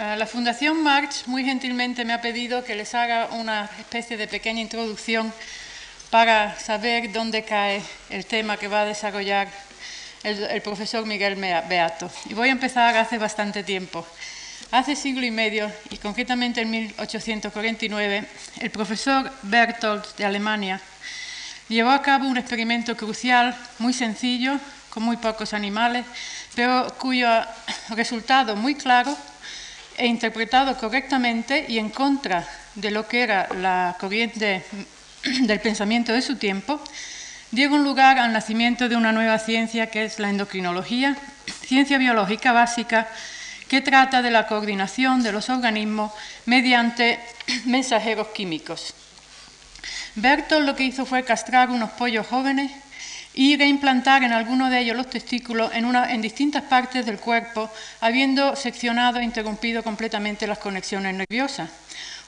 Eh, la Fundación March muy gentilmente me ha pedido que les haga una especie de pequeña introducción para saber dónde cae el tema que va a desarrollar el, profesor Miguel Beato. Y voy a empezar hace bastante tiempo. Hace siglo y medio, y concretamente en 1849, el profesor Berthold de Alemania llevó a cabo un experimento crucial, muy sencillo, con muy pocos animales, pero cuyo resultado muy claro e interpretado correctamente y en contra de lo que era la corriente del pensamiento de su tiempo, dieron lugar al nacimiento de una nueva ciencia que es la endocrinología, ciencia biológica básica que trata de la coordinación de los organismos mediante mensajeros químicos. Bertolt lo que hizo fue castrar unos pollos jóvenes y reimplantar en alguno de ellos los testículos en, en distintas partes del cuerpo, habiendo seccionado e interrumpido completamente las conexiones nerviosas.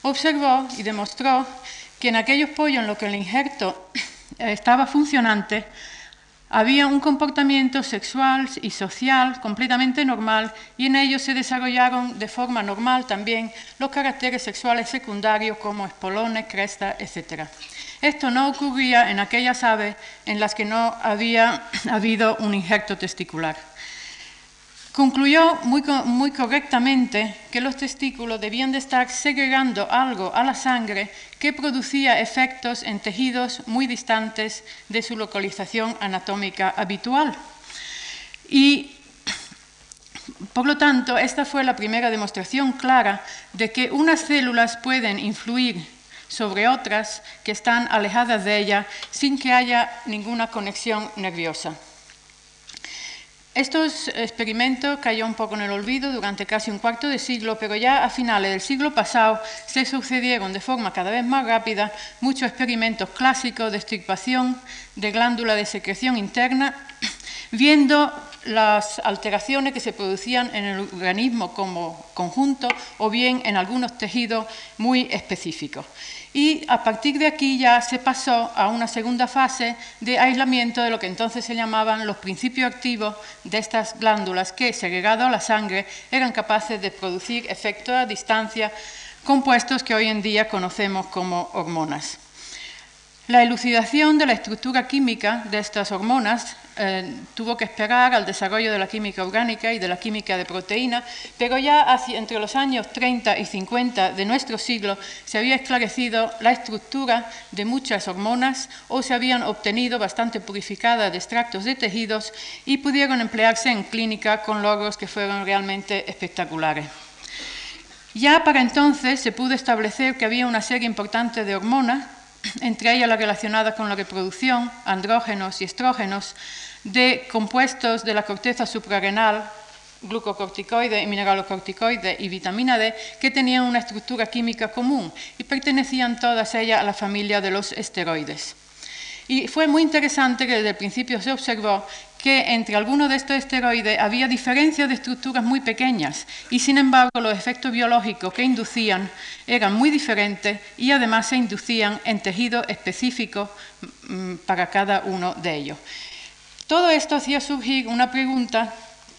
Observó y demostró que en aquellos pollos en los que el injerto estaba funcionante, había un comportamiento sexual y social completamente normal y en ellos se desarrollaron de forma normal también los caracteres sexuales secundarios como espolones, crestas, etc. Esto no ocurría en aquellas aves en las que no había habido un injerto testicular. Concluyó muy, correctamente que los testículos debían de estar segregando algo a la sangre que producía efectos en tejidos muy distantes de su localización anatómica habitual. Y por lo tanto, esta fue la primera demostración clara de que unas células pueden influir sobre otras que están alejadas de ella sin que haya ninguna conexión nerviosa. Estos experimentos cayó un poco en el olvido durante casi un cuarto de siglo, pero ya a finales del siglo pasado se sucedieron de forma cada vez más rápida muchos experimentos clásicos de extirpación de glándula de secreción interna, viendo las alteraciones que se producían en el organismo como conjunto o bien en algunos tejidos muy específicos y a partir de aquí ya se pasó a una segunda fase de aislamiento de lo que entonces se llamaban los principios activos de estas glándulas que, segregado a la sangre, eran capaces de producir efectos a distancia compuestos que hoy en día conocemos como hormonas. La elucidación de la estructura química de estas hormonas eh, tuvo que esperar al desarrollo de la química orgánica y de la química de proteína, pero ya entre los años 30 y 50 de nuestro siglo se había esclarecido la estructura de muchas hormonas o se habían obtenido bastante purificadas de extractos de tejidos y pudieron emplearse en clínica con logros que fueron realmente espectaculares. Ya para entonces se pudo establecer que había una serie importante de hormonas entre ellas las relacionadas con la reproducción, andrógenos y estrógenos, de compuestos de la corteza suprarrenal, glucocorticoide, mineralocorticoide y vitamina D, que tenían una estructura química común y pertenecían todas ellas a la familia de los esteroides. Y fue muy interesante que desde el principio se observó que entre algunos de estos esteroides había diferencias de estructuras muy pequeñas y sin embargo los efectos biológicos que inducían eran muy diferentes y además se inducían en tejidos específicos mm, para cada uno de ellos. Todo esto hacía surgir una pregunta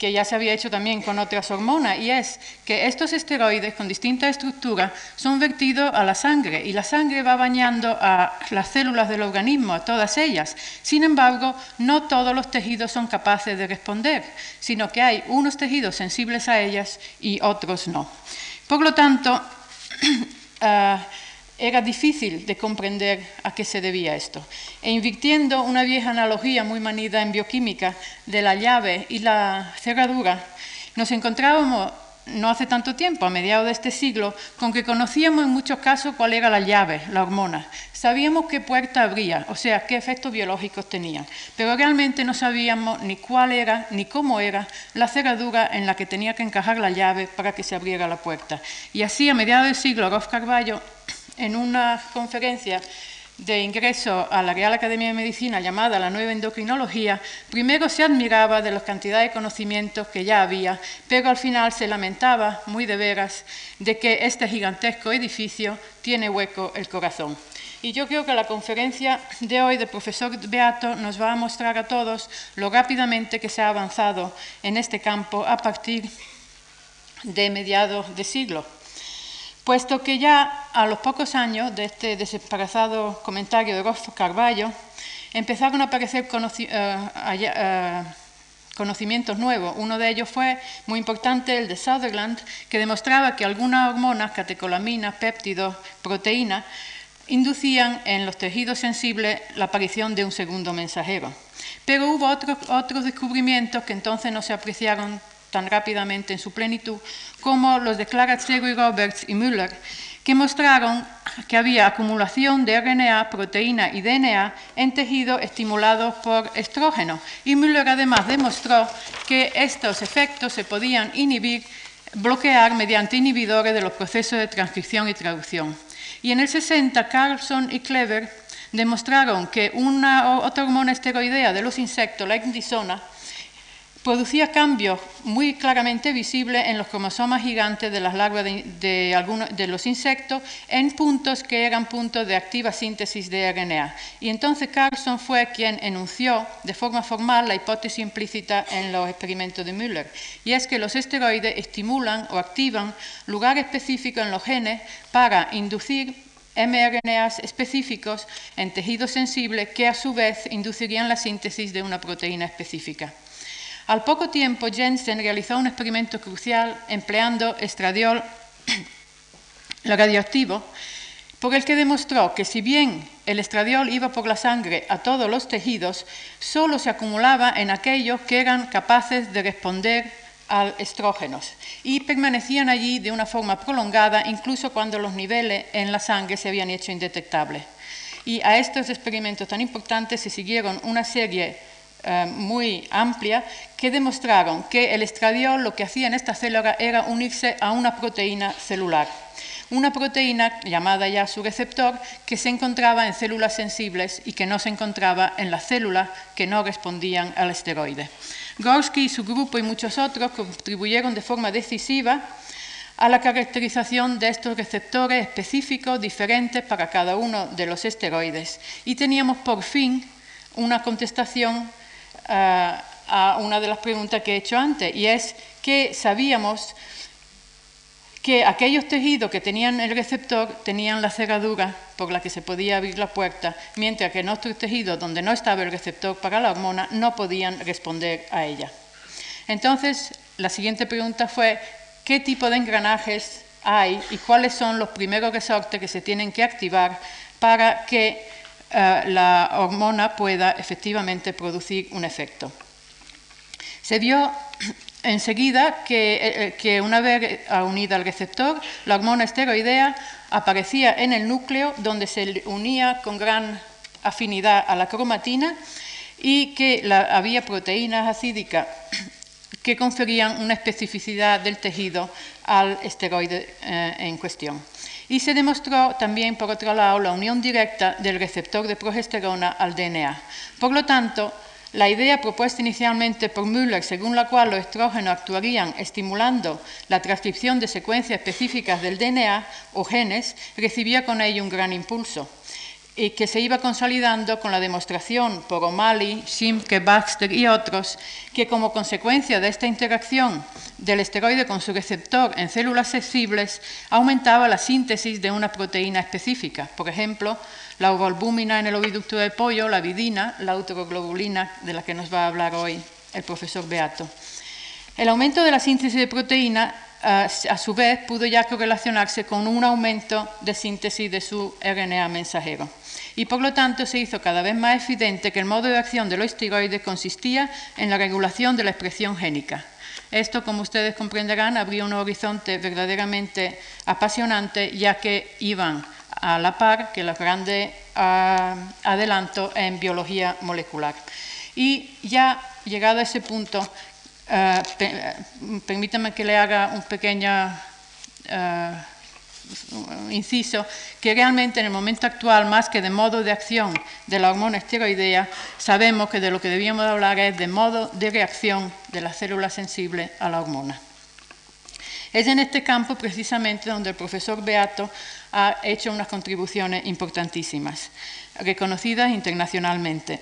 que ya se había hecho también con otras hormonas, y es que estos esteroides con distintas estructuras son vertidos a la sangre y la sangre va bañando a las células del organismo, a todas ellas. Sin embargo, no todos los tejidos son capaces de responder, sino que hay unos tejidos sensibles a ellas y otros no. Por lo tanto, ah, era difícil de comprender a qué se debía esto. E invirtiendo una vieja analogía muy manida en bioquímica de la llave y la cerradura, nos encontrábamos no hace tanto tiempo, a mediados de este siglo, con que conocíamos en muchos casos cuál era la llave, la hormona. Sabíamos qué puerta abría, o sea, qué efectos biológicos tenían, pero realmente no sabíamos ni cuál era ni cómo era la cerradura en la que tenía que encajar la llave para que se abriera la puerta. Y así, a mediados del siglo, Rolf Carballo en una conferencia de ingreso a la Real Academia de Medicina llamada La Nueva Endocrinología, primero se admiraba de la cantidad de conocimientos que ya había, pero al final se lamentaba muy de veras de que este gigantesco edificio tiene hueco el corazón. Y yo creo que la conferencia de hoy del profesor Beato nos va a mostrar a todos lo rápidamente que se ha avanzado en este campo a partir de mediados de siglo, puesto que ya a los pocos años de este desesperazado comentario de Ross Carballo empezaron a aparecer eh, conocimientos nuevos. Uno de ellos fue muy importante, el de Sutherland, que demostraba que algunas hormonas, catecolaminas, péptidos, proteínas, inducían en los tejidos sensibles la aparición de un segundo mensajero. Pero hubo otros descubrimientos que entonces no se apreciaron tan rápidamente en su plenitud, como los de Clara y Roberts y Müller, que mostraron que había acumulación de RNA, proteína y DNA en tejidos estimulados por estrógeno. Y Müller además demostró que estos efectos se podían inhibir, bloquear mediante inhibidores de los procesos de transcripción y traducción. Y en el 60, Carlson y Clever demostraron que una otra hormona esteroidea de los insectos, la indisona, producía cambios muy claramente visibles en los cromosomas gigantes de las larvas de, algunos, de, los insectos en puntos que eran puntos de activa síntesis de RNA. Y entonces Carlson fue quien enunció de forma formal la hipótesis implícita en los experimentos de Müller, y es que los esteroides estimulan o activan lugares específicos en los genes para inducir mRNAs específicos en tejidos sensibles que a su vez inducirían la síntesis de una proteína específica. Al poco tiempo, Jensen realizó un experimento crucial empleando estradiol radioactivo, por el que demostró que si bien el estradiol iba por la sangre a todos los tejidos, solo se acumulaba en aquellos que eran capaces de responder a estrógenos y permanecían allí de una forma prolongada incluso cuando los niveles en la sangre se habían hecho indetectables. Y a estos experimentos tan importantes se siguieron una serie eh, muy amplia que demostraron que el estradiol lo que hacía en esta célula era unirse a una proteína celular. Una proteína llamada ya su receptor que se encontraba en células sensibles y que no se encontraba en las células que no respondían al esteroide. Gorski y su grupo y muchos otros contribuyeron de forma decisiva a la caracterización de estos receptores específicos diferentes para cada uno de los esteroides y teníamos por fin una contestación a una de las preguntas que he hecho antes, y es que sabíamos que aquellos tejidos que tenían el receptor tenían la cerradura por la que se podía abrir la puerta, mientras que en otros tejidos donde no estaba el receptor para la hormona no podían responder a ella. Entonces, la siguiente pregunta fue, ¿qué tipo de engranajes hay y cuáles son los primeros resortes que se tienen que activar para que la hormona pueda efectivamente producir un efecto. Se vio enseguida que, eh, que, una vez unida al receptor, la hormona esteroidea aparecía en el núcleo donde se unía con gran afinidad a la cromatina y que había proteínas acídicas que conferían una especificidad del tejido al esteroide eh, en cuestión. Y se demostró también, por otro lado, la unión directa del receptor de progesterona al DNA. Por lo tanto, la idea propuesta inicialmente por Müller, según la cual los estrógenos actuarían estimulando la transcripción de secuencias específicas del DNA o genes, recibía con ello un gran impulso y que se iba consolidando con la demostración por O'Malley, Simke, Baxter y otros que como consecuencia de esta interacción del esteroide con su receptor en células sensibles aumentaba la síntesis de una proteína específica, por ejemplo, la ovalbúmina en el oviducto de pollo, la vidina, la autoglobulina de la que nos va a hablar hoy el profesor Beato. El aumento de la síntesis de proteína a su vez pudo ya correlacionarse con un aumento de síntesis de su RNA mensajero y por lo tanto se hizo cada vez más evidente que el modo de acción de los esteroides consistía en la regulación de la expresión génica. Esto, como ustedes comprenderán, abrió un horizonte verdaderamente apasionante, ya que iban a la par que los grandes ah, adelantos en biología molecular. Y ya llegado a ese punto, ah, permítanme que le haga un pequeño ah, inciso, que realmente en el momento actual, más que de modo de acción de la hormona esteroidea, sabemos que de lo que debíamos hablar es de modo de reacción de la célula sensible a la hormona. Es en este campo precisamente donde el profesor Beato ha hecho unas contribuciones importantísimas, reconocidas internacionalmente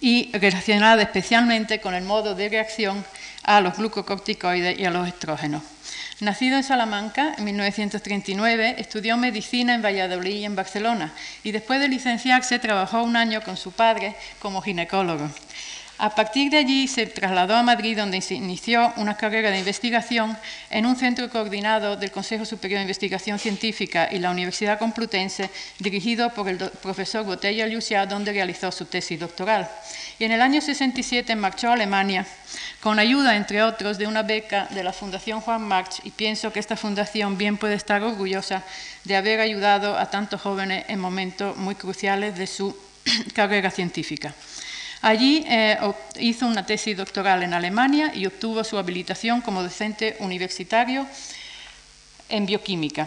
y relacionadas especialmente con el modo de reacción a los glucocorticoides y a los estrógenos. Nacido en Salamanca en 1939, estudió medicina en Valladolid y en Barcelona y después de licenciarse trabajó un año con su padre como ginecólogo. A partir de allí se trasladó a Madrid, donde inició una carrera de investigación en un centro coordinado del Consejo Superior de Investigación Científica y la Universidad Complutense, dirigido por el profesor Botella Lucia, donde realizó su tesis doctoral. Y en el año 67 marchó a Alemania con ayuda, entre otros, de una beca de la Fundación Juan March, y pienso que esta fundación bien puede estar orgullosa de haber ayudado a tantos jóvenes en momentos muy cruciales de su carrera científica. Allí eh, hizo una tesis doctoral en Alemania y obtuvo su habilitación como docente universitario en bioquímica.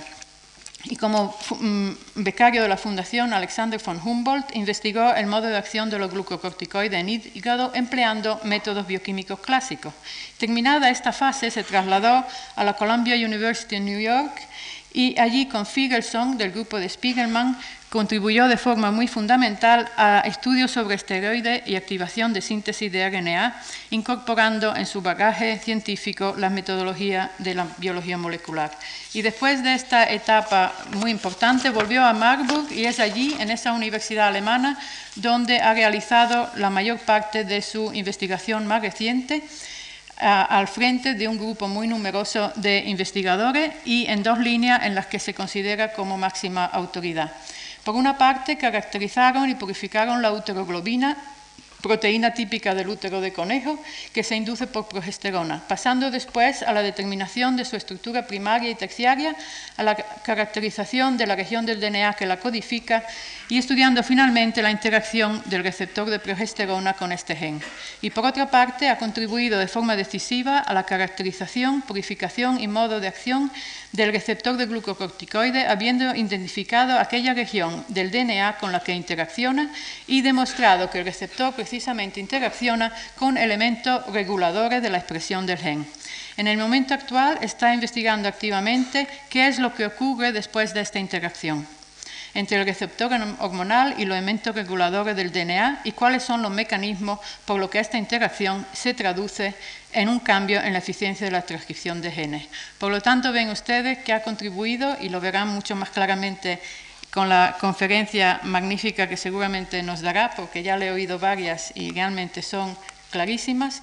Y como mm, becario de la Fundación Alexander von Humboldt, investigó el modo de acción de los glucocorticoides en hígado empleando métodos bioquímicos clásicos. Terminada esta fase, se trasladó a la Columbia University en New York y allí con Figelsong del grupo de Spiegelman contribuyó de forma muy fundamental a estudios sobre esteroides y activación de síntesis de RNA, incorporando en su bagaje científico la metodología de la biología molecular. Y después de esta etapa muy importante, volvió a Marburg y es allí, en esa universidad alemana, donde ha realizado la mayor parte de su investigación más reciente al frente de un grupo muy numeroso de investigadores y en dos líneas en las que se considera como máxima autoridad. Por una parte, caracterizaron y purificaron la uteroglobina, proteína típica del útero de conejo, que se induce por progesterona, pasando después a la determinación de su estructura primaria y terciaria, a la caracterización de la región del DNA que la codifica y estudiando finalmente la interacción del receptor de progesterona con este gen. Y por otra parte, ha contribuido de forma decisiva a la caracterización, purificación y modo de acción del receptor de glucocorticoide, habiendo identificado aquella región del DNA con la que interacciona y demostrado que el receptor precisamente interacciona con elementos reguladores de la expresión del gen. En el momento actual está investigando activamente qué es lo que ocurre después de esta interacción entre el receptor hormonal y los elementos reguladores del DNA y cuáles son los mecanismos por los que esta interacción se traduce en un cambio en la eficiencia de la transcripción de genes. Por lo tanto, ven ustedes que ha contribuido, y lo verán mucho más claramente con la conferencia magnífica que seguramente nos dará, porque ya le he oído varias y realmente son clarísimas,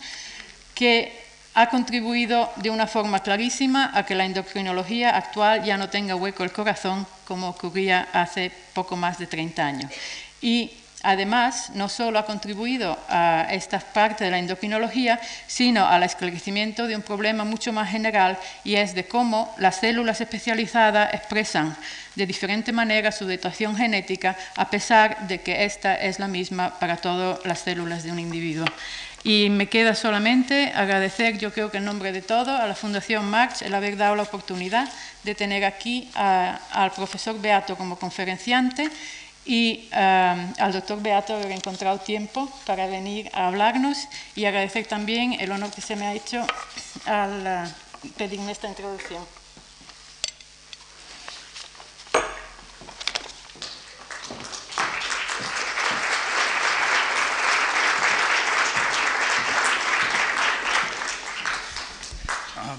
que ha contribuido de una forma clarísima a que la endocrinología actual ya no tenga hueco el corazón como ocurría hace poco más de 30 años. Y además, no solo ha contribuido a esta parte de la endocrinología, sino al esclarecimiento de un problema mucho más general y es de cómo las células especializadas expresan de diferente manera su dotación genética, a pesar de que esta es la misma para todas las células de un individuo. Y me queda solamente agradecer, yo creo que en nombre de todo, a la Fundación Marx el haber dado la oportunidad de tener aquí al profesor Beato como conferenciante y eh, al doctor Beato haber encontrado tiempo para venir a hablarnos y agradecer también el honor que se me ha hecho al uh, pedirme esta introducción.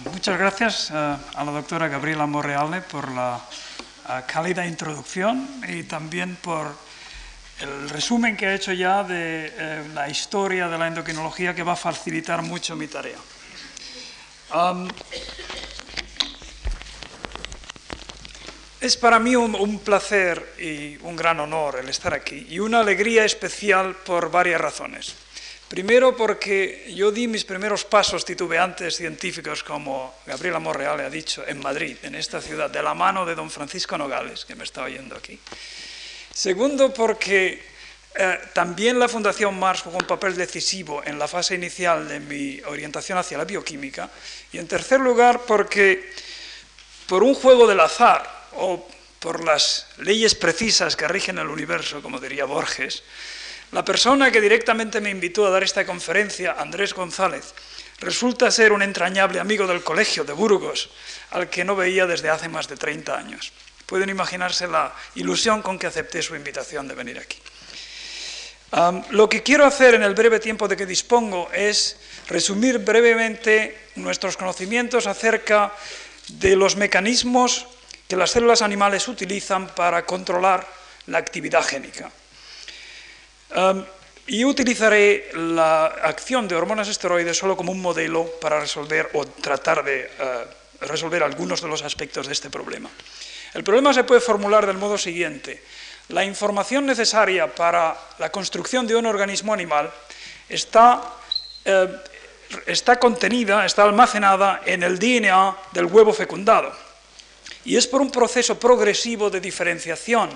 Muchas gracias eh, a la doctora Gabriela Morreale por la eh, cálida introducción y también por el resumen que ha hecho ya de eh, la historia de la endocrinología que va a facilitar mucho mi tarea. es para mí un, placer y un gran honor el estar aquí y una alegría especial por varias razones. Primero porque yo di mis primeros pasos titubeantes científicos, como Gabriela Morreale ha dicho, en Madrid, en esta ciudad, de la mano de don Francisco Nogales, que me está oyendo aquí. Segundo porque eh, también la Fundación Mars jugó un papel decisivo en la fase inicial de mi orientación hacia la bioquímica. Y en tercer lugar porque por un juego del azar o por las leyes precisas que rigen el universo, como diría Borges, la persona que directamente me invitó a dar esta conferencia, Andrés González, resulta ser un entrañable amigo del colegio de Burgos, al que no veía desde hace más de 30 años. Pueden imaginarse la ilusión con que acepté su invitación de venir aquí. lo que quiero hacer en el breve tiempo de que dispongo es resumir brevemente nuestros conocimientos acerca de los mecanismos que las células animales utilizan para controlar la actividad génica. Y utilizaré la acción de hormonas esteroides solo como un modelo para resolver o tratar de eh, resolver algunos de los aspectos de este problema. El problema se puede formular del modo siguiente. La información necesaria para la construcción de un organismo animal está, eh, está contenida, está almacenada en el DNA del huevo fecundado. Y es por un proceso progresivo de diferenciación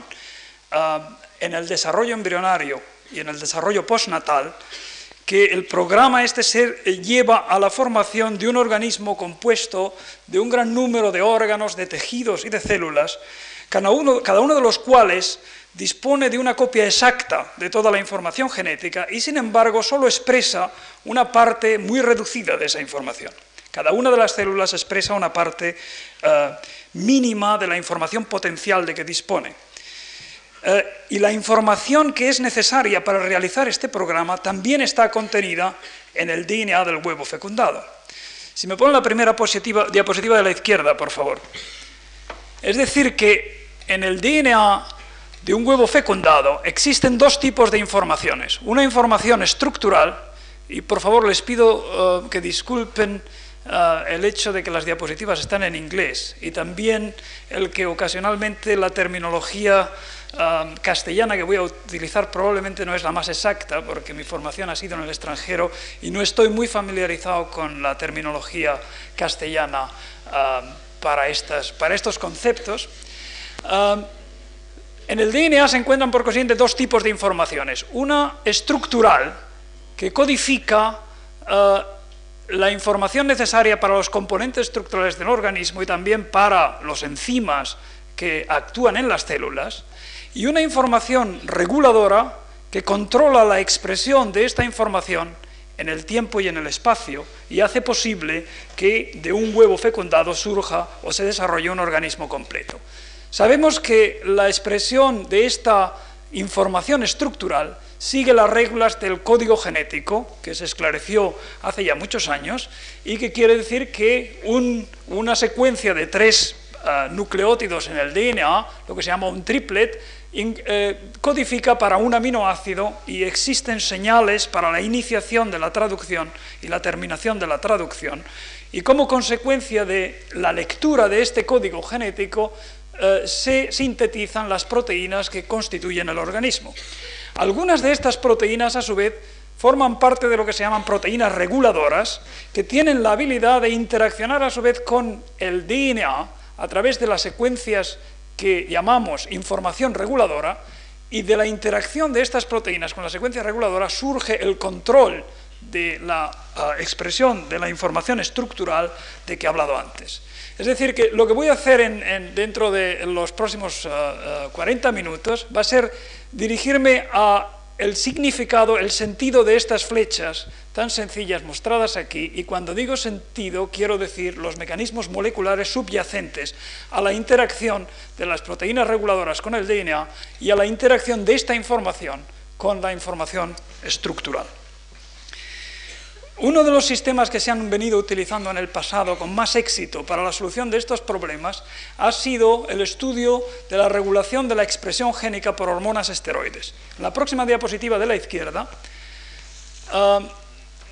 en el desarrollo embrionario y en el desarrollo postnatal que el programa este ser lleva a la formación de un organismo compuesto de un gran número de órganos, de tejidos y de células, cada uno, cada uno de los cuales dispone de una copia exacta de toda la información genética y sin embargo solo expresa una parte muy reducida de esa información. Cada una de las células expresa una parte eh, mínima de la información potencial de que dispone. Eh, y la información que es necesaria para realizar este programa también está contenida en el DNA del huevo fecundado. Si me ponen la primera diapositiva de la izquierda, por favor. Es decir, que en el DNA de un huevo fecundado existen dos tipos de informaciones. Una información estructural, y por favor les pido eh, que disculpen eh, el hecho de que las diapositivas están en inglés y también el que ocasionalmente la terminología castellana que voy a utilizar probablemente no es la más exacta porque mi formación ha sido en el extranjero y no estoy muy familiarizado con la terminología castellana para, estas, para estos conceptos. en el DNA se encuentran por consiguiente dos tipos de informaciones. Una estructural, que codifica eh, la información necesaria para los componentes estructurales del organismo y también para los enzimas que actúan en las células, y una información reguladora que controla la expresión de esta información en el tiempo y en el espacio y hace posible que de un huevo fecundado surja o se desarrolle un organismo completo. Sabemos que la expresión de esta información estructural sigue las reglas del código genético, que se esclareció hace ya muchos años, y que quiere decir que una secuencia de tres ah, nucleótidos en el DNA, lo que se llama un triplet, codifica para un aminoácido y existen señales para la iniciación de la traducción y la terminación de la traducción. Y como consecuencia de la lectura de este código genético, eh, se sintetizan las proteínas que constituyen el organismo. Algunas de estas proteínas, a su vez, forman parte de lo que se llaman proteínas reguladoras, que tienen la habilidad de interaccionar a su vez con el DNA a través de las secuencias que llamamos información reguladora, y de la interacción de estas proteínas con la secuencia reguladora surge el control de la ah, expresión de la información estructural de que he hablado antes. Es decir, que lo que voy a hacer en, dentro de los próximos 40 ah, ah, minutos va a ser dirigirme a el significado, el sentido de estas flechas tan sencillas mostradas aquí, y cuando digo sentido quiero decir los mecanismos moleculares subyacentes a la interacción de las proteínas reguladoras con el DNA y a la interacción de esta información con la información estructural. Uno de los sistemas que se han venido utilizando en el pasado con más éxito para la solución de estos problemas ha sido el estudio de la regulación de la expresión génica por hormonas esteroides. En la próxima diapositiva de la izquierda ah,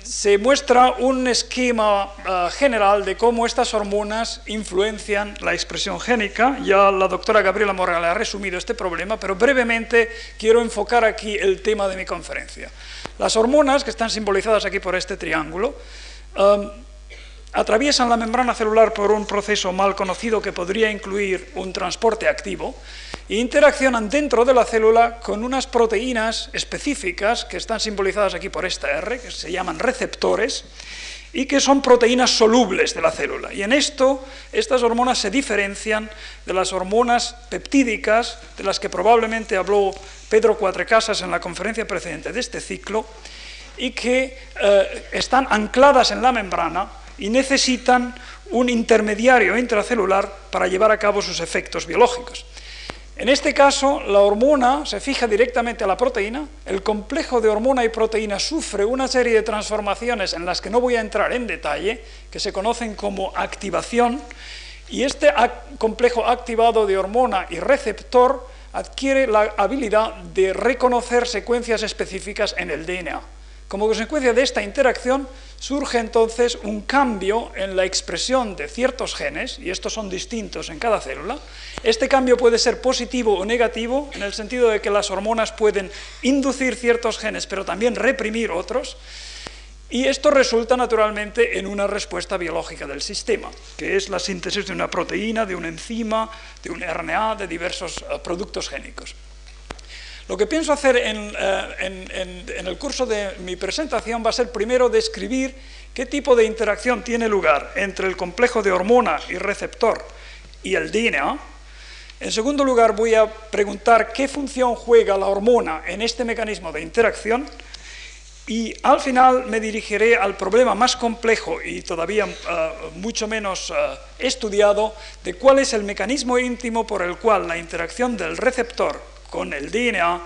se muestra un esquema ah, general de cómo estas hormonas influencian la expresión génica. Ya la doctora Gabriela Morales ha resumido este problema, pero brevemente quiero enfocar aquí el tema de mi conferencia. Las hormonas, que están simbolizadas aquí por este triángulo, um, atraviesan la membrana celular por un proceso mal conocido que podría incluir un transporte activo interaccionan dentro de la célula con unas proteínas específicas que están simbolizadas aquí por esta R, que se llaman receptores, y que son proteínas solubles de la célula. Y en esto, estas hormonas se diferencian de las hormonas peptídicas, de las que probablemente habló Pedro Cuatrecasas en la conferencia precedente de este ciclo, y que eh, están ancladas en la membrana y necesitan un intermediario intracelular para llevar a cabo sus efectos biológicos. En este caso, la hormona se fija directamente a la proteína, el complejo de hormona y proteína sufre una serie de transformaciones en las que no voy a entrar en detalle, que se conocen como activación, Y este complejo activado de hormona y receptor adquiere la habilidad de reconocer secuencias específicas en el DNA. Como consecuencia de esta interacción surge entonces un cambio en la expresión de ciertos genes, y estos son distintos en cada célula. Este cambio puede ser positivo o negativo, en el sentido de que las hormonas pueden inducir ciertos genes, pero también reprimir otros. Y esto resulta naturalmente en una respuesta biológica del sistema, que es la síntesis de una proteína, de una enzima, de un RNA, de diversos eh, productos génicos. Lo que pienso hacer eh, en, el curso de mi presentación va a ser primero describir qué tipo de interacción tiene lugar entre el complejo de hormona y receptor y el DNA. En segundo lugar, voy a preguntar qué función juega la hormona en este mecanismo de interacción. Y al final me dirigiré al problema más complejo y todavía eh, mucho menos eh, estudiado de cuál es el mecanismo íntimo por el cual la interacción del receptor con el DNA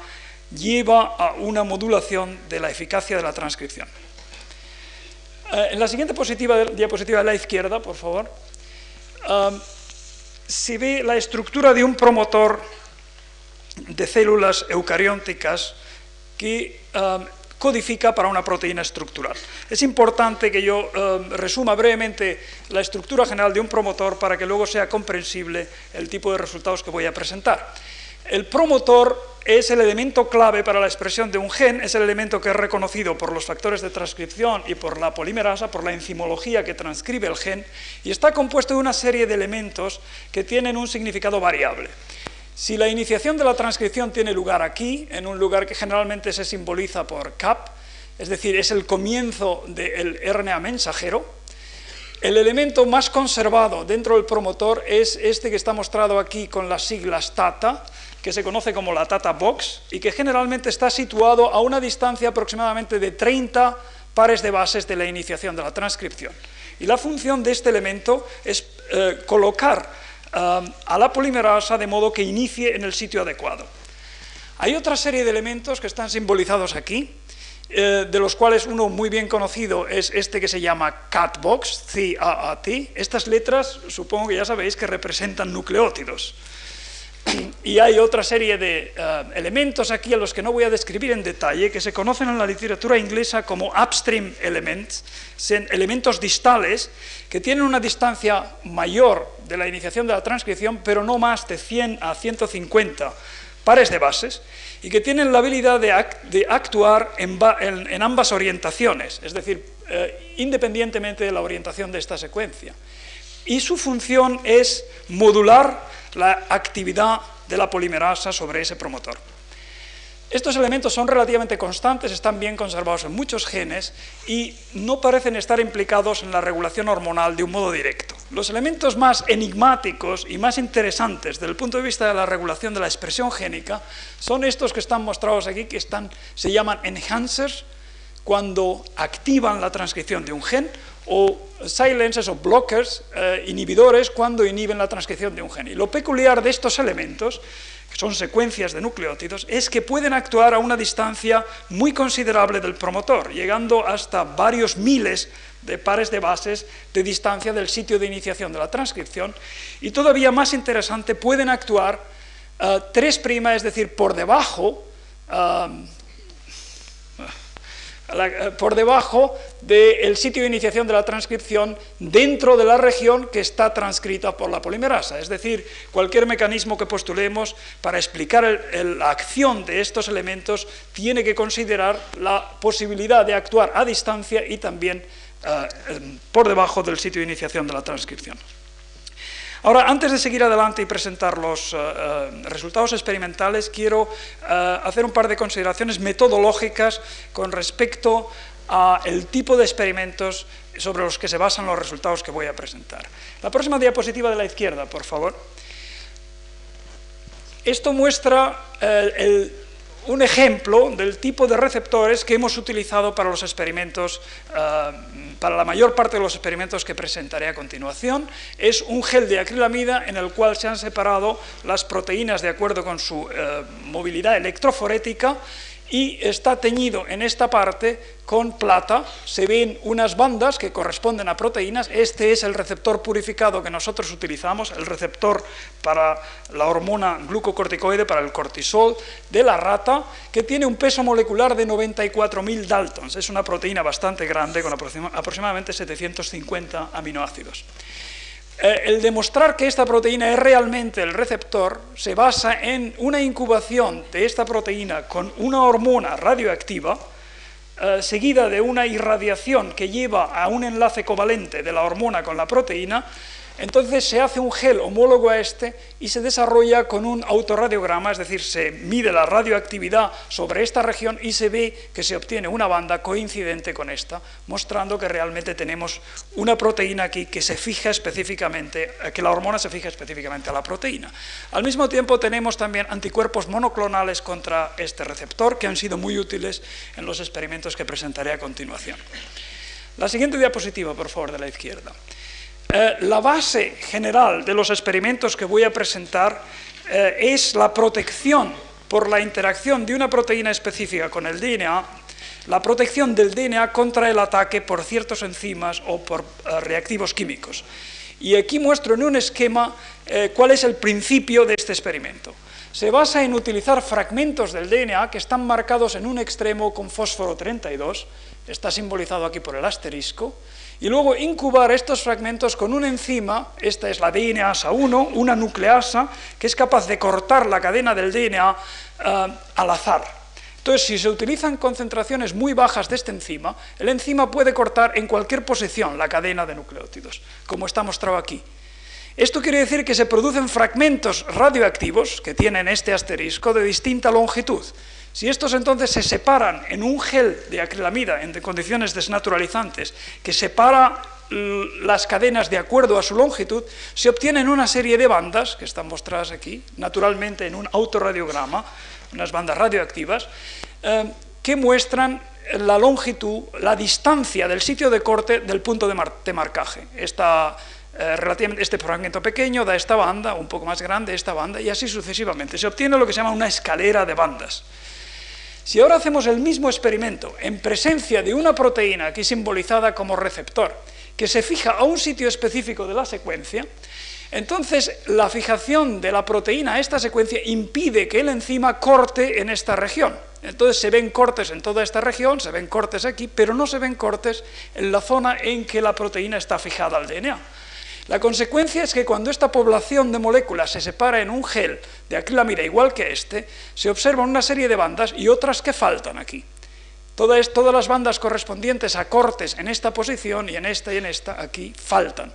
lleva a una modulación de la eficacia de la transcripción. Eh, en la siguiente diapositiva de la izquierda, por favor, se ve la estructura de un promotor de células eucarióticas que codifica para una proteína estructural. Es importante que yo eh, resuma brevemente la estructura general de un promotor para que luego sea comprensible el tipo de resultados que voy a presentar. El promotor es el elemento clave para la expresión de un gen, es el elemento que es reconocido por los factores de transcripción y por la polimerasa, por la enzimología que transcribe el gen, y está compuesto de una serie de elementos que tienen un significado variable. Si la iniciación de la transcripción tiene lugar aquí, en un lugar que generalmente se simboliza por CAP, es decir, es el comienzo del RNA mensajero, el elemento más conservado dentro del promotor es este que está mostrado aquí con las siglas TATA, que se conoce como la TATA Box, y que generalmente está situado a una distancia aproximadamente de 30 pares de bases de la iniciación de la transcripción. Y la función de este elemento es eh, colocar a la polimerasa de modo que inicie en el sitio adecuado. Hay otra serie de elementos que están simbolizados aquí, eh, de los cuales uno muy bien conocido es este que se llama CATBOX, C-A-A-T. Estas letras supongo que ya sabéis que representan nucleótidos. Y hay otra serie de eh, elementos aquí a los que no voy a describir en detalle, que se conocen en la literatura inglesa como upstream elements, elementos distales que tienen una distancia mayor de la iniciación de la transcripción, pero no más de 100 a 150 pares de bases, y que tienen la habilidad de, actuar en, ambas orientaciones, es decir, eh, independientemente de la orientación de esta secuencia. Y su función es modular la actividad de la polimerasa sobre ese promotor. Estos elementos son relativamente constantes, están bien conservados en muchos genes y no parecen estar implicados en la regulación hormonal de un modo directo. Los elementos más enigmáticos y más interesantes desde el punto de vista de la regulación de la expresión génica son estos que están mostrados aquí, que se llaman enhancers, cuando activan la transcripción de un gen, o silencers o blockers, eh, inhibidores, cuando inhiben la transcripción de un gen. Y lo peculiar de estos elementos, que son secuencias de nucleótidos, es que pueden actuar a una distancia muy considerable del promotor, llegando hasta varios miles de pares de bases de distancia del sitio de iniciación de la transcripción, y todavía más interesante, pueden actuar 3' eh, es decir, por debajo, eh, eh, por debajo del sitio de iniciación de la transcripción dentro de la región que está transcrita por la polimerasa. Es decir, cualquier mecanismo que postulemos para explicar la acción de estos elementos tiene que considerar la posibilidad de actuar a distancia y también eh, por debajo del sitio de iniciación de la transcripción. Ahora, antes de seguir adelante y presentar los eh, eh, resultados experimentales, quiero eh, hacer un par de consideraciones metodológicas con respecto al tipo de experimentos sobre los que se basan los resultados que voy a presentar. La próxima diapositiva de la izquierda, por favor. Esto muestra un ejemplo del tipo de receptores que hemos utilizado para los experimentos, para la mayor parte de los experimentos que presentaré a continuación. Es un gel de acrilamida en el cual se han separado las proteínas de acuerdo con su eh, movilidad electroforética y está teñido en esta parte con plata, se ven unas bandas que corresponden a proteínas, este es el receptor purificado que nosotros utilizamos, el receptor para la hormona glucocorticoide, para el cortisol de la rata, que tiene un peso molecular de 94.000 daltons, es una proteína bastante grande con aproximadamente 750 aminoácidos. Eh, el demostrar que esta proteína es realmente el receptor se basa en una incubación de esta proteína con una hormona radioactiva, eh, seguida de una irradiación que lleva a un enlace covalente de la hormona con la proteína, entonces se hace un gel homólogo a este y se desarrolla con un autorradiograma, es decir, se mide la radioactividad sobre esta región y se ve que se obtiene una banda coincidente con esta, mostrando que realmente tenemos una proteína aquí que se fija específicamente, que la hormona se fija específicamente a la proteína. Al mismo tiempo tenemos también anticuerpos monoclonales contra este receptor que han sido muy útiles en los experimentos que presentaré a continuación. La siguiente diapositiva, por favor, de la izquierda. Eh, la base general de los experimentos que voy a presentar eh, es la protección por la interacción de una proteína específica con el DNA, la protección del DNA contra el ataque por ciertos enzimas o por eh, reactivos químicos. Y aquí muestro en un esquema cuál es el principio de este experimento. Se basa en utilizar fragmentos del DNA que están marcados en un extremo con fósforo 32, está simbolizado aquí por el asterisco, y luego incubar estos fragmentos con una enzima, esta es la DNasa 1, una nucleasa, que es capaz de cortar la cadena del DNA eh, al azar. Entonces, si se utilizan concentraciones muy bajas de esta enzima, el enzima puede cortar en cualquier posición la cadena de nucleótidos, como está mostrado aquí. Esto quiere decir que se producen fragmentos radioactivos, que tienen este asterisco, de distinta longitud. Si estos entonces se separan en un gel de acrilamida en condiciones desnaturalizantes que separa las cadenas de acuerdo a su longitud, se obtienen una serie de bandas, que están mostradas aquí, naturalmente en un autorradiograma, unas bandas radioactivas, eh, que muestran la longitud, la distancia del sitio de corte del punto de, marcaje. Esta, eh, este fragmento pequeño da esta banda, un poco más grande esta banda, y así sucesivamente. Se obtiene lo que se llama una escalera de bandas. Si ahora hacemos el mismo experimento en presencia de una proteína aquí simbolizada como receptor, que se fija a un sitio específico de la secuencia, entonces la fijación de la proteína a esta secuencia impide que el enzima corte en esta región. Entonces se ven cortes en toda esta región, se ven cortes aquí, pero no se ven cortes en la zona en que la proteína está fijada al DNA. La consecuencia es que cuando esta población de moléculas se separa en un gel de acrilamida igual que este, se observan una serie de bandas y otras que faltan aquí. Todas, todas las bandas correspondientes a cortes en esta posición y en esta y en esta aquí faltan.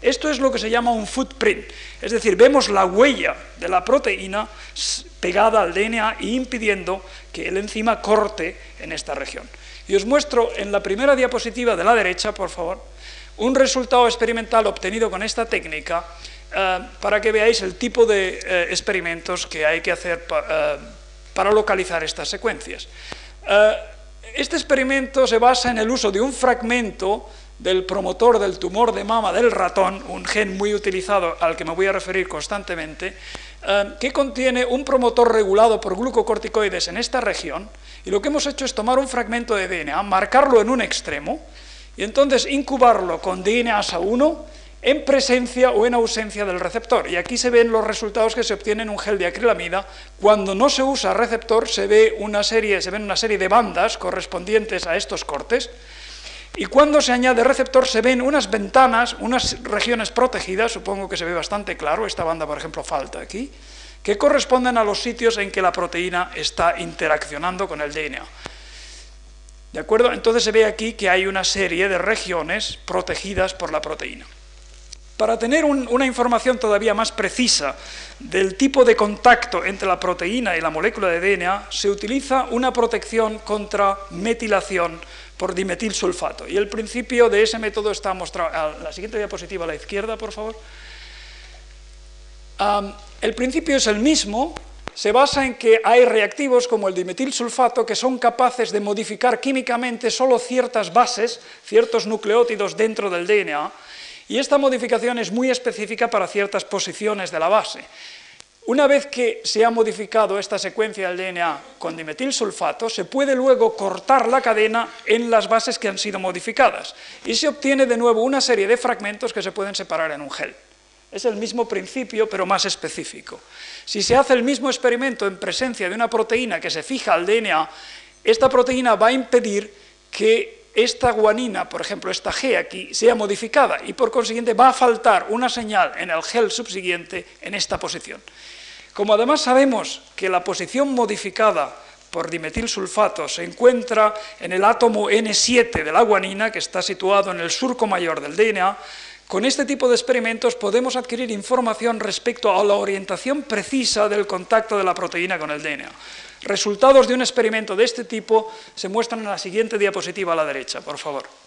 Esto es lo que se llama un footprint, es decir, vemos la huella de la proteína pegada al DNA y impidiendo que el enzima corte en esta región. Y os muestro en la primera diapositiva de la derecha, por favor, un resultado experimental obtenido con esta técnica eh, para que veáis el tipo de eh, experimentos que hay que hacer eh, para localizar estas secuencias. este experimento se basa en el uso de un fragmento del promotor del tumor de mama del ratón, un gen muy utilizado al que me voy a referir constantemente, que contiene un promotor regulado por glucocorticoides en esta región, y lo que hemos hecho es tomar un fragmento de DNA, marcarlo en un extremo, y entonces incubarlo con DNAsa 1 en presencia o en ausencia del receptor. Y aquí se ven los resultados que se obtienen en un gel de acrilamida. Cuando no se usa receptor se, ve una serie, se ven una serie de bandas correspondientes a estos cortes. Y cuando se añade receptor se ven unas ventanas, unas regiones protegidas, supongo que se ve bastante claro, esta banda por ejemplo falta aquí, que corresponden a los sitios en que la proteína está interaccionando con el DNA. ¿De acuerdo? Entonces se ve aquí que hay una serie de regiones protegidas por la proteína. Para tener una información todavía más precisa del tipo de contacto entre la proteína y la molécula de DNA, se utiliza una protección contra metilación por dimetilsulfato. Y el principio de ese método está mostrado. la siguiente diapositiva a la izquierda, por favor. el principio es el mismo, se basa en que hay reactivos como el dimetilsulfato que son capaces de modificar químicamente solo ciertas bases, ciertos nucleótidos dentro del DNA, y esta modificación es muy específica para ciertas posiciones de la base. Una vez que se ha modificado esta secuencia del DNA con dimetilsulfato, se puede luego cortar la cadena en las bases que han sido modificadas y se obtiene de nuevo una serie de fragmentos que se pueden separar en un gel. Es el mismo principio, pero más específico. Si se hace el mismo experimento en presencia de una proteína que se fija al DNA, esta proteína va a impedir que esta guanina, por ejemplo, esta G aquí, sea modificada y por consiguiente va a faltar una señal en el gel subsiguiente en esta posición. Como además sabemos que la posición modificada por dimetilsulfato se encuentra en el átomo N7 de la guanina, que está situado en el surco mayor del DNA, con este tipo de experimentos podemos adquirir información respecto a la orientación precisa del contacto de la proteína con el DNA. Resultados de un experimento de este tipo se muestran en la siguiente diapositiva a la derecha, por favor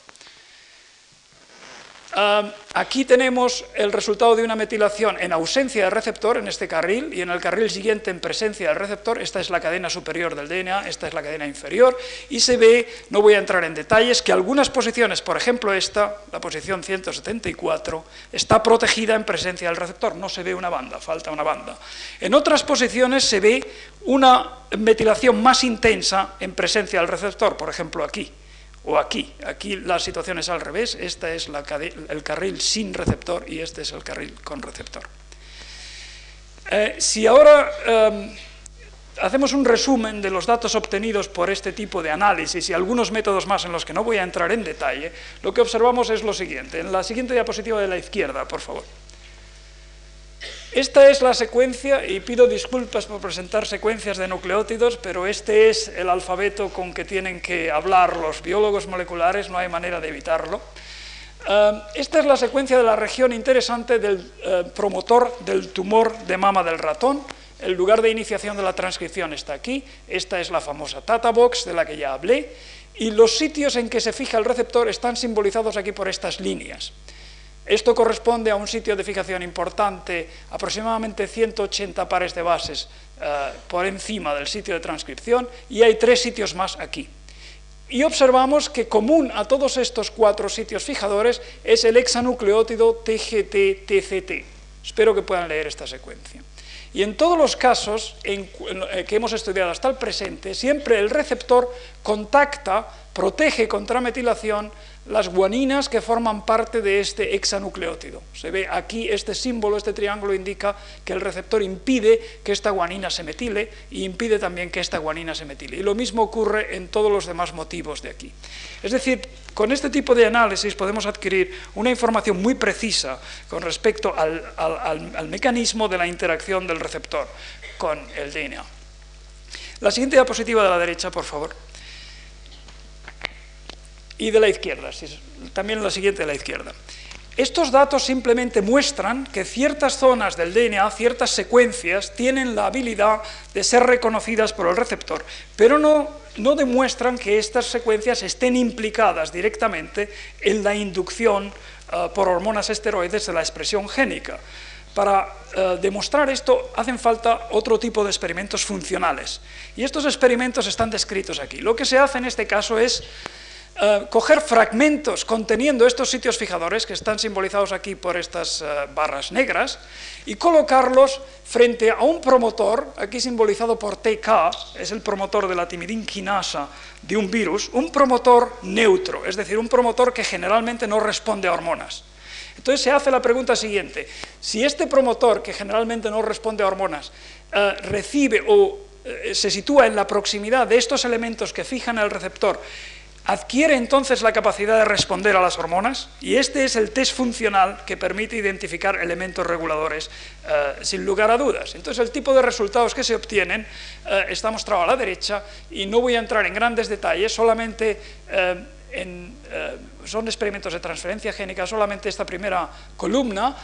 aquí tenemos el resultado de una metilación en ausencia del receptor en este carril y en el carril siguiente en presencia del receptor. Esta es la cadena superior del DNA, esta es la cadena inferior y se ve, no voy a entrar en detalles, que algunas posiciones, por ejemplo esta, la posición 174, está protegida en presencia del receptor, no se ve una banda, falta una banda. En otras posiciones se ve una metilación más intensa en presencia del receptor, por ejemplo aquí o aquí. Aquí la situación es al revés, este es el carril sin receptor y este es el carril con receptor. Eh, si ahora em, hacemos un resumen de los datos obtenidos por este tipo de análisis y algunos métodos más en los que no voy a entrar en detalle, lo que observamos es lo siguiente. En la siguiente diapositiva de la izquierda, por favor. Esta es la secuencia, y pido disculpas por presentar secuencias de nucleótidos, pero este es el alfabeto con que tienen que hablar los biólogos moleculares, no hay manera de evitarlo. Eh, esta es la secuencia de la región interesante del eh, promotor del tumor de mama del ratón. El lugar de iniciación de la transcripción está aquí. Esta es la famosa Tata Box de la que ya hablé. Y los sitios en que se fija el receptor están simbolizados aquí por estas líneas. Esto corresponde a un sitio de fijación importante, aproximadamente 180 pares de bases eh, por encima del sitio de transcripción, y hay tres sitios más aquí. Y observamos que común a todos estos cuatro sitios fijadores es el hexanucleótido TGT-TCT. Espero que puedan leer esta secuencia. Y en todos los casos eh, que hemos estudiado hasta el presente, siempre el receptor contacta, protege contra metilación las guaninas que forman parte de este hexanucleótido. Se ve aquí este símbolo, este triángulo indica que el receptor impide que esta guanina se metile y impide también que esta guanina se metile. Y lo mismo ocurre en todos los demás motivos de aquí. Es decir, con este tipo de análisis podemos adquirir una información muy precisa con respecto al, mecanismo de la interacción del receptor con el DNA. La siguiente diapositiva de la derecha, por favor y de la izquierda, también la siguiente de la izquierda. Estos datos simplemente muestran que ciertas zonas del DNA, ciertas secuencias, tienen la habilidad de ser reconocidas por el receptor, pero no, no demuestran que estas secuencias estén implicadas directamente en la inducción eh, por hormonas esteroides de la expresión génica. Para eh, demostrar esto hacen falta otro tipo de experimentos funcionales. Y estos experimentos están descritos aquí. Lo que se hace en este caso es eh, coger fragmentos conteniendo estos sitios fijadores, que están simbolizados aquí por estas eh, barras negras, y colocarlos frente a un promotor, aquí simbolizado por TK, es el promotor de la timidinquinasa de un virus, un promotor neutro, es decir, un promotor que generalmente no responde a hormonas. Entonces se hace la pregunta siguiente, si este promotor, que generalmente no responde a hormonas, eh, recibe o se sitúa en la proximidad de estos elementos que fijan el receptor adquiere entonces la capacidad de responder a las hormonas y este es el test funcional que permite identificar elementos reguladores eh, sin lugar a dudas. Entonces el tipo de resultados que se obtienen eh, está mostrado a la derecha y no voy a entrar en grandes detalles, solamente eh, son experimentos de transferencia génica, solamente esta primera columna.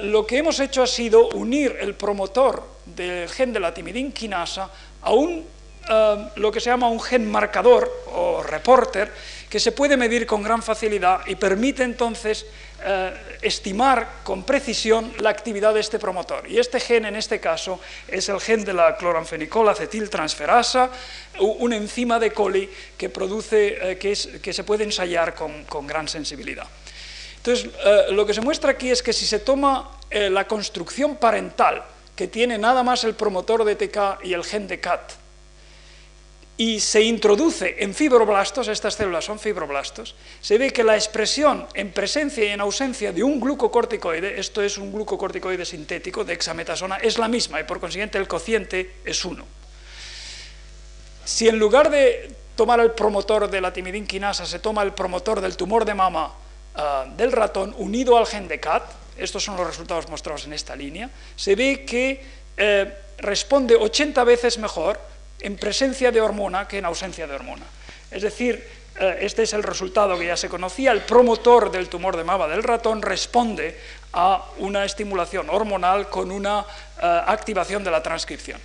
lo que hemos hecho ha sido unir el promotor del gen de la timidinquinasa a un Um, lo que se llama un gen marcador o reporter que se puede medir con gran facilidad y permite entonces uh, estimar con precisión la actividad de este promotor. Y este gen en este caso es el gen de la cloranfenicol acetiltransferasa, una enzima de coli que, produce, uh, que, se puede ensayar con, gran sensibilidad. Entonces, uh, lo que se muestra aquí es que si se toma la construcción parental que tiene nada más el promotor de TK y el gen de CAT, y se introduce en fibroblastos, estas células son fibroblastos, se ve que la expresión en presencia y en ausencia de un glucocorticoide, esto es un glucocorticoide sintético de hexametasona, es la misma y por consiguiente el cociente es 1. Si en lugar de tomar el promotor de la timidinquinasa se toma el promotor del tumor de mama ah, del ratón unido al gen de CAT, estos son los resultados mostrados en esta línea, se ve que eh, responde 80 veces mejor en presencia de hormona que en ausencia de hormona. Es decir, eh, este es el resultado que ya se conocía, el promotor del tumor de mama del ratón responde a una estimulación hormonal con una eh, activación de la transcripción.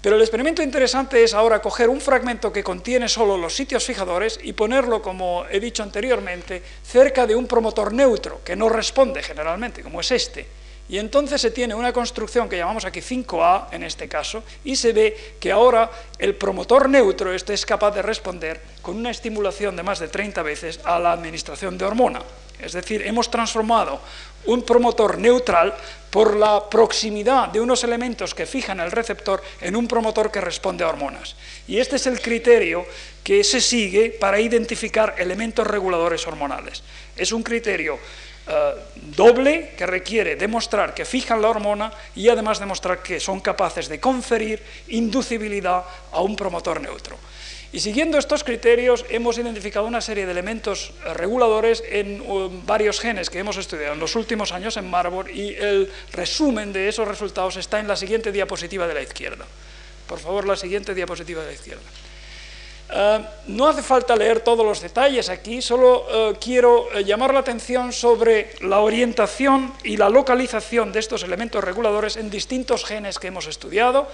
Pero el experimento interesante es ahora coger un fragmento que contiene solo los sitios fijadores y ponerlo, como he dicho anteriormente, cerca de un promotor neutro, que no responde generalmente, como es este, y entonces se tiene una construcción que llamamos aquí 5A en este caso, y se ve que ahora el promotor neutro este es capaz de responder con una estimulación de más de 30 veces a la administración de hormona. Es decir, hemos transformado un promotor neutral por la proximidad de unos elementos que fijan el receptor en un promotor que responde a hormonas. Y este es el criterio que se sigue para identificar elementos reguladores hormonales. Es un criterio eh, doble que requiere demostrar que fijan la hormona y además demostrar que son capaces de conferir inducibilidad a un promotor neutro. Y siguiendo estos criterios hemos identificado una serie de elementos eh, reguladores en um, varios genes que hemos estudiado en los últimos años en Marburg y el resumen de esos resultados está en la siguiente diapositiva de la izquierda. Por favor, la siguiente diapositiva de la izquierda. Eh, no hace falta leer todos los detalles aquí, solo eh, quiero eh, llamar la atención sobre la orientación y la localización de estos elementos reguladores en distintos genes que hemos estudiado.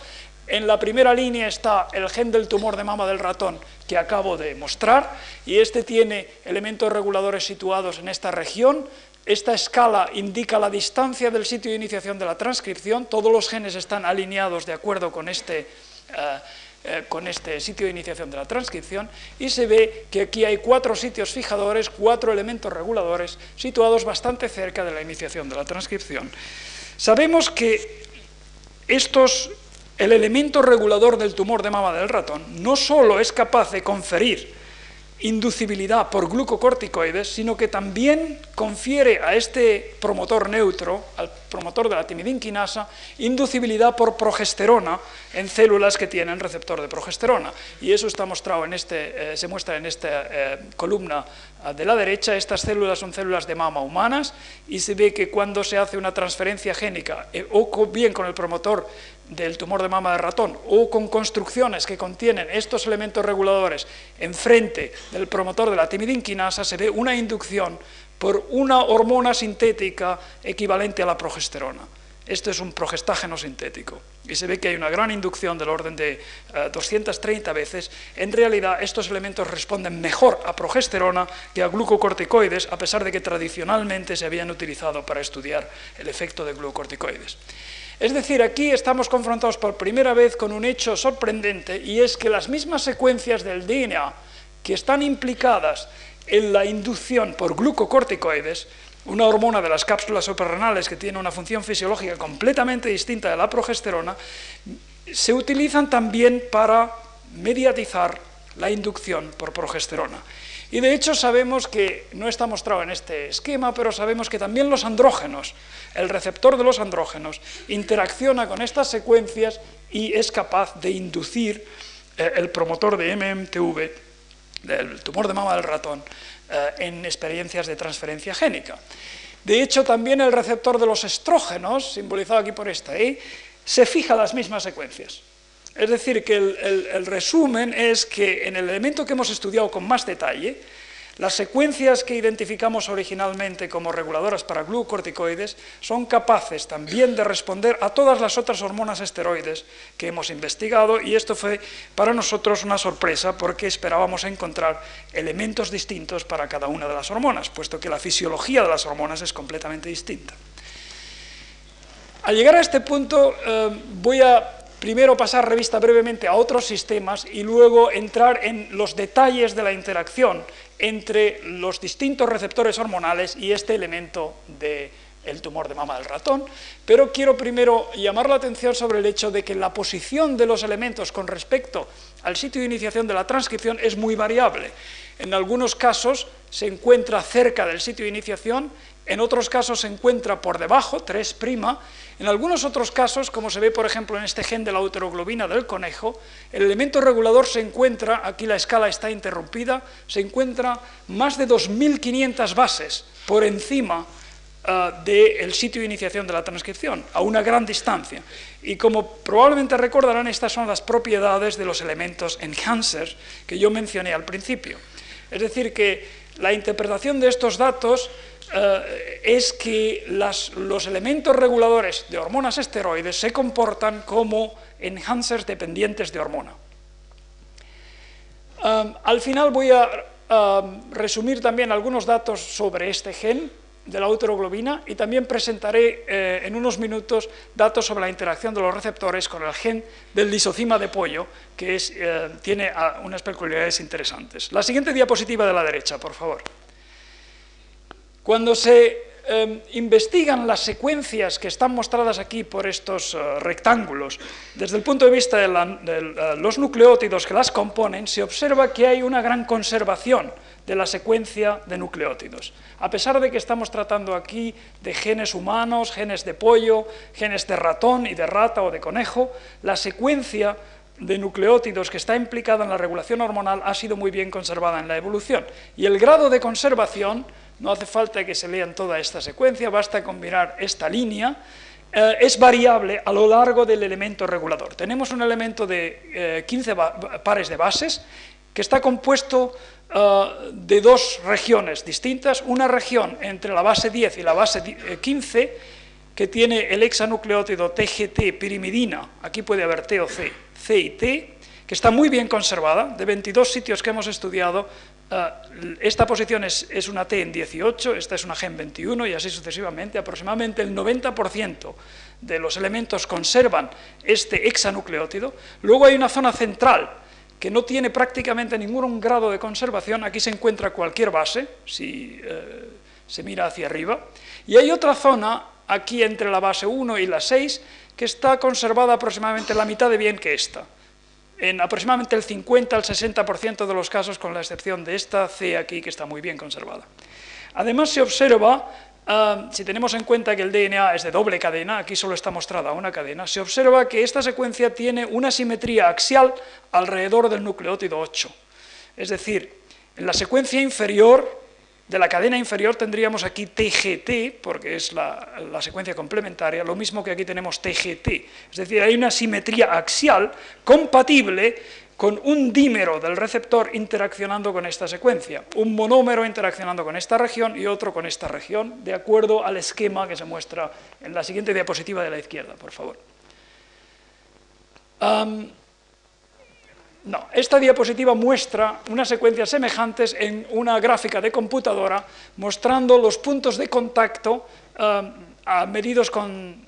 En la primera línea está el gen del tumor de mama del ratón que acabo de mostrar y este tiene elementos reguladores situados en esta región. Esta escala indica la distancia del sitio de iniciación de la transcripción, todos los genes están alineados de acuerdo con este eh, con este sitio de iniciación de la transcripción y se ve que aquí hay cuatro sitios fijadores, cuatro elementos reguladores situados bastante cerca de la iniciación de la transcripción. Sabemos que estos, el elemento regulador del tumor de mama del ratón no solo es capaz de conferir inducibilidad por glucocorticoides, sino que también confiere a este promotor neutro, al promotor de la timidinquinasa, inducibilidad por progesterona en células que tienen receptor de progesterona. Y eso está mostrado en este, eh, se muestra en esta eh, columna eh, de la derecha. Estas células son células de mama humanas y se ve que cuando se hace una transferencia génica, o bien con el promotor del tumor de mama de ratón o con construcciones que contienen estos elementos reguladores enfrente del promotor de la timidinquinasa, se ve una inducción por una hormona sintética equivalente a la progesterona. Esto es un progestágeno sintético y se ve que hay una gran inducción del orden de 230 eh, veces. En realidad, estos elementos responden mejor a progesterona que a glucocorticoides, a pesar de que tradicionalmente se habían utilizado para estudiar el efecto de glucocorticoides. Es decir, aquí estamos confrontados por primera vez con un hecho sorprendente y es que las mismas secuencias del DNA que están implicadas en la inducción por glucocorticoides, una hormona de las cápsulas suprarrenales que tiene una función fisiológica completamente distinta de la progesterona, se utilizan también para mediatizar la inducción por progesterona. Y de hecho sabemos que, no está mostrado en este esquema, pero sabemos que también los andrógenos, el receptor de los andrógenos, interacciona con estas secuencias y es capaz de inducir eh, el promotor de MMTV, del tumor de mama del ratón, eh, en experiencias de transferencia génica. De hecho, también el receptor de los estrógenos, simbolizado aquí por esta E, se fija las mismas secuencias. Es decir, que el, resumen es que en el elemento que hemos estudiado con más detalle, las secuencias que identificamos originalmente como reguladoras para glucocorticoides son capaces también de responder a todas las otras hormonas esteroides que hemos investigado y esto fue para nosotros una sorpresa porque esperábamos encontrar elementos distintos para cada una de las hormonas, puesto que la fisiología de las hormonas es completamente distinta. Al llegar a este punto eh, voy a primero pasar revista brevemente a otros sistemas y luego entrar en los detalles de la interacción entre los distintos receptores hormonales y este elemento de el tumor de mama del ratón, pero quiero primero llamar la atención sobre el hecho de que la posición de los elementos con respecto al sitio de iniciación de la transcripción es muy variable. En algunos casos se encuentra cerca del sitio de iniciación, en otros casos se encuentra por debajo, 3', en algunos otros casos, como se ve por ejemplo en este gen de la uteroglobina del conejo, el elemento regulador se encuentra, aquí la escala está interrumpida, se encuentra más de 2.500 bases por encima eh, del sitio de iniciación de la transcripción, a una gran distancia. Y como probablemente recordarán, estas son las propiedades de los elementos enhancers que yo mencioné al principio. Es decir, que la interpretación de estos datos eh, es que los elementos reguladores de hormonas esteroides se comportan como enhancers dependientes de hormona. Eh, al final voy a resumir también algunos datos sobre este gen, de la uteroglobina y también presentaré eh, en unos minutos datos sobre la interacción de los receptores con el gen del lisocima de pollo, que eh, tiene ah, unas peculiaridades interesantes. La siguiente diapositiva de la derecha, por favor. Cuando se em, investigan las secuencias que están mostradas aquí por estos eh, rectángulos, desde el punto de vista de los nucleótidos que las componen, se observa que hay una gran conservación de la secuencia de nucleótidos. A pesar de que estamos tratando aquí de genes humanos, genes de pollo, genes de ratón y de rata o de conejo, la secuencia de nucleótidos que está implicada en la regulación hormonal ha sido muy bien conservada en la evolución. Y el grado de conservación, no hace falta que se lean toda esta secuencia, basta combinar esta línea, eh, es variable a lo largo del elemento regulador. Tenemos un elemento de 15 eh, pares de bases que está compuesto eh, de dos regiones distintas, una región entre la base 10 y la base 15, eh, que tiene el hexanucleótido TGT pirimidina, aquí puede haber T o C, C y T, que está muy bien conservada, de 22 sitios que hemos estudiado, eh, esta posición es, es, una T en 18, esta es una G en 21 y así sucesivamente, aproximadamente el 90% de los elementos conservan este hexanucleótido, luego hay una zona central, que no tiene prácticamente ningún grado de conservación, aquí se encuentra cualquier base, si eh, se mira hacia arriba, y hay otra zona, aquí entre la base 1 y la 6, que está conservada aproximadamente la mitad de bien que esta, en aproximadamente el 50 al 60% de los casos, con la excepción de esta C aquí, que está muy bien conservada. Además se observa Si tenemos en cuenta que el DNA es de doble cadena, aquí solo está mostrada una cadena, se observa que esta secuencia tiene una simetría axial alrededor del nucleótido 8. Es decir, en la secuencia inferior, de la cadena inferior tendríamos aquí TGT, porque es la, la, secuencia complementaria, lo mismo que aquí tenemos TGT. Es decir, hay una simetría axial compatible con un dímero del receptor interaccionando con esta secuencia, un monómero interaccionando con esta región y otro con esta región, de acuerdo al esquema que se muestra en la siguiente diapositiva de la izquierda, por favor. no, esta diapositiva muestra unas secuencias semejantes en una gráfica de computadora mostrando los puntos de contacto medidos con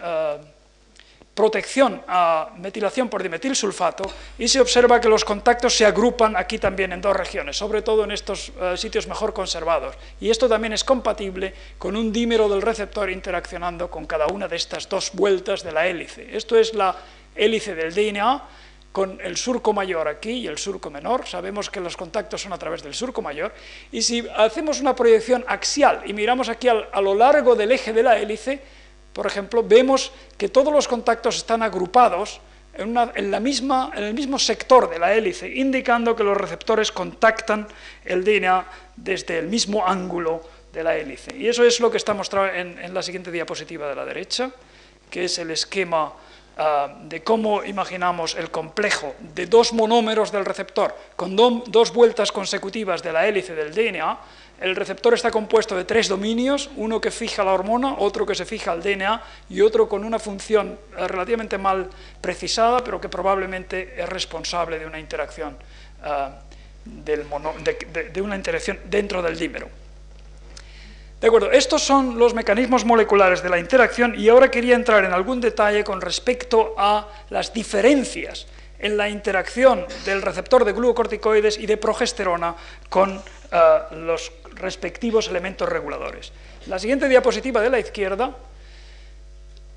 protección a metilación por dimetilsulfato y se observa que los contactos se agrupan aquí también en dos regiones, sobre todo en estos eh, sitios mejor conservados. Y esto también es compatible con un dímero del receptor interaccionando con cada una de estas dos vueltas de la hélice. Esto es la hélice del DNA con el surco mayor aquí y el surco menor, sabemos que los contactos son a través del surco mayor, y si hacemos una proyección axial y miramos aquí a lo largo del eje de la hélice, por ejemplo, vemos que todos los contactos están agrupados en, la misma, en, el mismo sector de la hélice, indicando que los receptores contactan el DNA desde el mismo ángulo de la hélice. Y eso es lo que está mostrado en, la siguiente diapositiva de la derecha, que es el esquema ah, de cómo imaginamos el complejo de dos monómeros del receptor con dos vueltas consecutivas de la hélice del DNA, el receptor está compuesto de tres dominios, uno que fija la hormona, otro que se fija al DNA y otro con una función eh, relativamente mal precisada, pero que probablemente es responsable de una interacción, eh, de, una interacción dentro del dímero. De acuerdo, estos son los mecanismos moleculares de la interacción y ahora quería entrar en algún detalle con respecto a las diferencias en la interacción del receptor de glucocorticoides y de progesterona con eh, los respectivos elementos reguladores. La siguiente diapositiva de la izquierda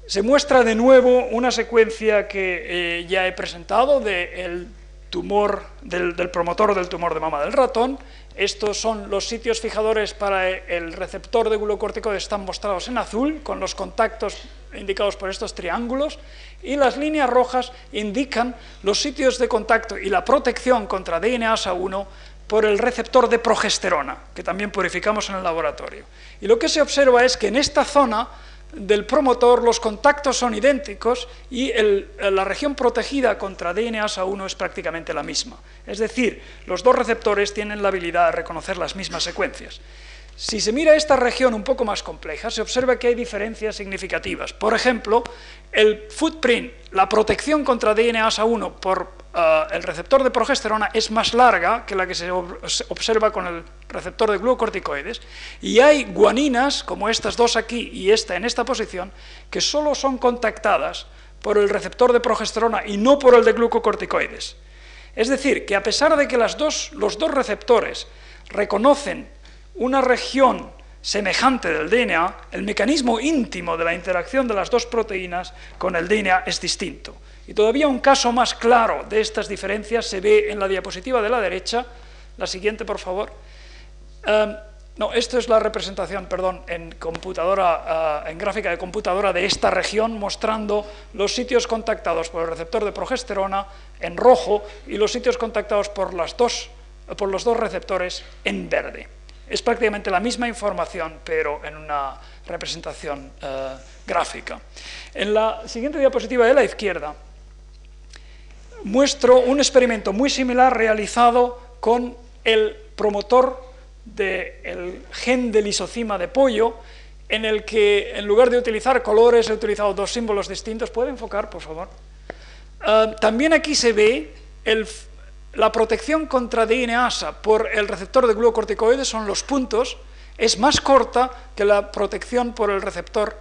se muestra de nuevo una secuencia que eh, ya he presentado del tumor, del, promotor del tumor de mama del ratón. Estos son los sitios fijadores para el receptor de glucocorticoides, están mostrados en azul, con los contactos indicados por estos triángulos, y las líneas rojas indican los sitios de contacto y la protección contra DNASA1 por el receptor de progesterona, que también purificamos en el laboratorio. Y lo que se observa es que en esta zona del promotor los contactos son idénticos y la región protegida contra DNASA1 es prácticamente la misma. Es decir, los dos receptores tienen la habilidad de reconocer las mismas secuencias. Si se mira esta región un poco más compleja, se observa que hay diferencias significativas. Por ejemplo, el footprint, la protección contra DNASA1 por eh, el receptor de progesterona es más larga que la que se observa con el receptor de glucocorticoides, y hay guaninas, como estas dos aquí y esta en esta posición, que solo son contactadas por el receptor de progesterona y no por el de glucocorticoides. Es decir, que a pesar de que las dos, los dos receptores reconocen una región semejante del DNA, el mecanismo íntimo de la interacción de las dos proteínas con el DNA es distinto. Y todavía un caso más claro de estas diferencias se ve en la diapositiva de la derecha. La siguiente, por favor. Em, no, esto es la representación, perdón, en computadora, eh, en gráfica de computadora de esta región, mostrando los sitios contactados por el receptor de progesterona en rojo y los sitios contactados por, las dos, por los dos receptores en verde. Es prácticamente la misma información, pero en una representación eh, gráfica. En la siguiente diapositiva de la izquierda muestro un experimento muy similar realizado con el promotor del gen de lisocima de pollo, en el que en lugar de utilizar colores he utilizado dos símbolos distintos. ¿Puede enfocar, por favor? Eh, también aquí se ve el la protección contra DNASA por el receptor de glucocorticoides son los puntos, es más corta que la protección por el receptor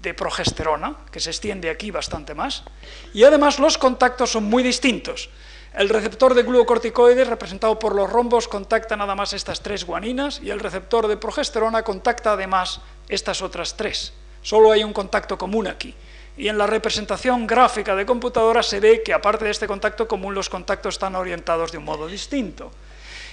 de progesterona, que se extiende aquí bastante más, y además los contactos son muy distintos. El receptor de glucocorticoides, representado por los rombos, contacta nada más estas tres guaninas, y el receptor de progesterona contacta además estas otras tres. Solo hay un contacto común aquí y en la representación gráfica de computadora se ve que aparte de este contacto común los contactos están orientados de un modo distinto.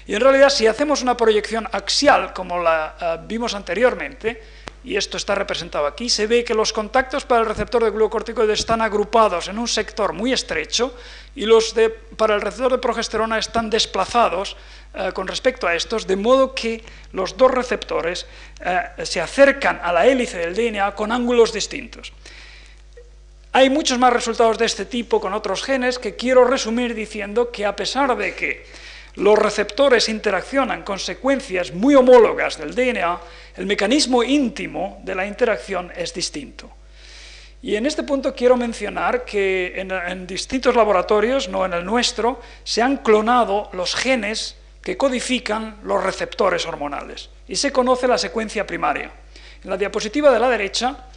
Y en realidad si hacemos una proyección axial como la eh, vimos anteriormente, y esto está representado aquí, se ve que los contactos para el receptor de glucocorticoides están agrupados en un sector muy estrecho y los de, para el receptor de progesterona están desplazados eh, con respecto a estos, de modo que los dos receptores eh, se acercan a la hélice del DNA con ángulos distintos. Hay muchos más resultados de este tipo con otros genes que quiero resumir diciendo que a pesar de que los receptores interaccionan con secuencias muy homólogas del DNA, el mecanismo íntimo de la interacción es distinto. Y en este punto quiero mencionar que en, distintos laboratorios, no en el nuestro, se han clonado los genes que codifican los receptores hormonales y se conoce la secuencia primaria. En la diapositiva de la derecha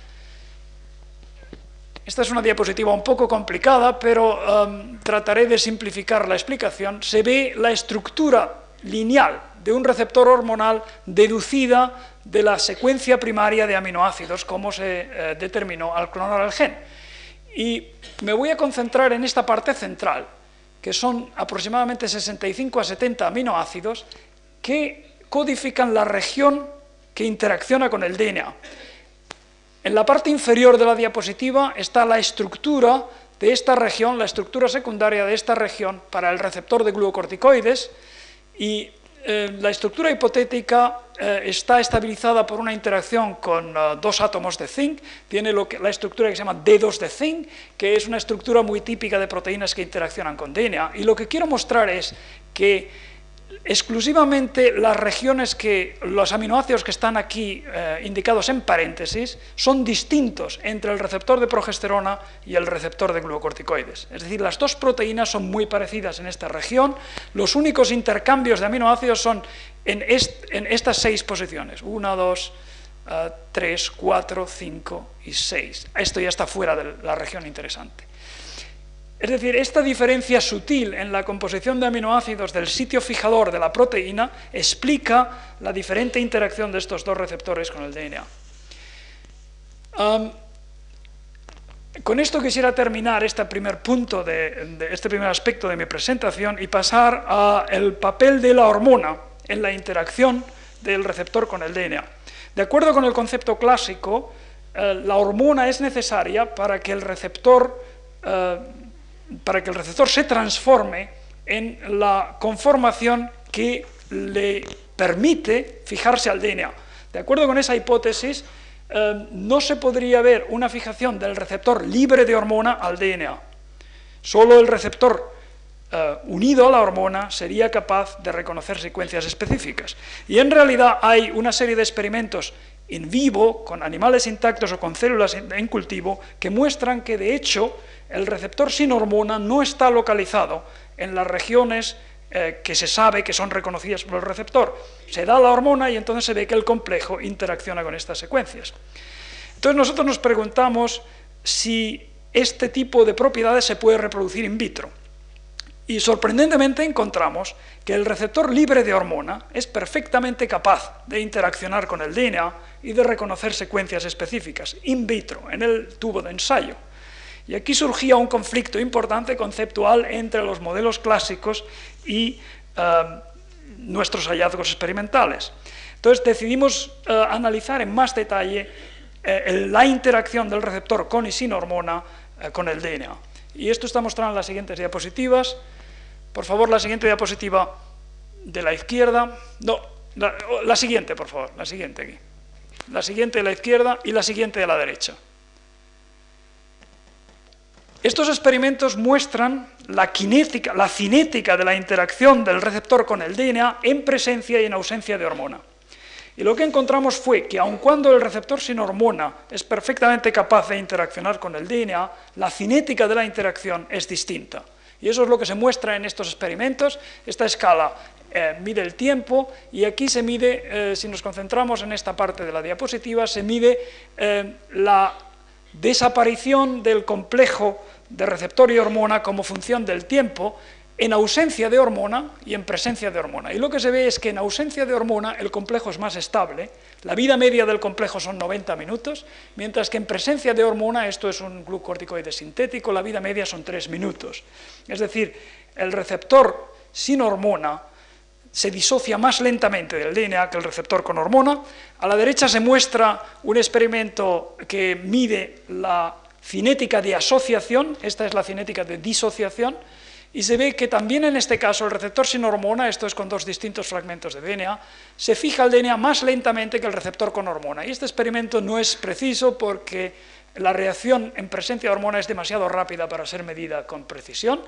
esta es una diapositiva un poco complicada, pero um, trataré de simplificar la explicación. Se ve la estructura lineal de un receptor hormonal deducida de la secuencia primaria de aminoácidos, como se eh, determinó al clonar el gen. Y me voy a concentrar en esta parte central, que son aproximadamente 65 a 70 aminoácidos que codifican la región que interacciona con el DNA. En la parte inferior de la diapositiva está la estructura de esta región, la estructura secundaria de esta región para el receptor de glucocorticoides y eh, la estructura hipotética eh, está estabilizada por una interacción con eh, dos átomos de zinc, tiene lo que, la estructura que se llama dedos de zinc, que es una estructura muy típica de proteínas que interaccionan con DNA, y lo que quiero mostrar es que exclusivamente las regiones que, los aminoácidos que están aquí eh, indicados en paréntesis, son distintos entre el receptor de progesterona y el receptor de glucocorticoides. Es decir, las dos proteínas son muy parecidas en esta región, los únicos intercambios de aminoácidos son en, estas seis posiciones, 1, 2, 3, 4, 5 y 6. Esto ya está fuera de la región interesante. Es decir, esta diferencia sutil en la composición de aminoácidos del sitio fijador de la proteína explica la diferente interacción de estos dos receptores con el DNA. con esto quisiera terminar este primer punto, de, este primer aspecto de mi presentación y pasar al papel de la hormona en la interacción del receptor con el DNA. De acuerdo con el concepto clásico, eh, la hormona es necesaria para que el receptor eh, para que el receptor se transforme en la conformación que le permite fijarse al DNA. De acuerdo con esa hipótesis, eh, no se podría ver una fijación del receptor libre de hormona al DNA. Solo el receptor eh, unido a la hormona sería capaz de reconocer secuencias específicas. Y en realidad hay una serie de experimentos en vivo, con animales intactos o con células en cultivo, que muestran que de hecho el receptor sin hormona no está localizado en las regiones eh, que se sabe que son reconocidas por el receptor. Se da la hormona y entonces se ve que el complejo interacciona con estas secuencias. Entonces nosotros nos preguntamos si este tipo de propiedades se puede reproducir in vitro. Y sorprendentemente encontramos que el receptor libre de hormona es perfectamente capaz de interaccionar con el DNA y de reconocer secuencias específicas in vitro, en el tubo de ensayo. Y aquí surgía un conflicto importante conceptual entre los modelos clásicos y eh, nuestros hallazgos experimentales. Entonces decidimos eh, analizar en más detalle eh, la interacción del receptor con y sin hormona con el DNA. Y esto está mostrado en las siguientes diapositivas. Por favor, la siguiente diapositiva de la izquierda. No, la, la siguiente, por favor, la siguiente aquí. La siguiente de la izquierda y la siguiente de la derecha. Estos experimentos muestran la, cinética de la interacción del receptor con el DNA en presencia y en ausencia de hormona. Y lo que encontramos fue que aun cuando el receptor sin hormona es perfectamente capaz de interaccionar con el DNA, la cinética de la interacción es distinta. Y eso es lo que se muestra en estos experimentos. Esta escala eh, mide el tiempo y aquí se mide, eh, si nos concentramos en esta parte de la diapositiva, se mide eh, la desaparición del complejo de receptor y hormona como función del tiempo en ausencia de hormona y en presencia de hormona. Y lo que se ve es que en ausencia de hormona el complejo es más estable, la vida media del complejo son 90 minutos, mientras que en presencia de hormona, esto es un glucorticoide sintético, la vida media son 3 minutos. Es decir, el receptor sin hormona se disocia más lentamente del DNA que el receptor con hormona. A la derecha se muestra un experimento que mide la cinética de asociación, esta es la cinética de disociación, y se ve que también en este caso el receptor sin hormona, esto es con dos distintos fragmentos de DNA, se fija el DNA más lentamente que el receptor con hormona. Y este experimento no es preciso porque la reacción en presencia de hormona es demasiado rápida para ser medida con precisión,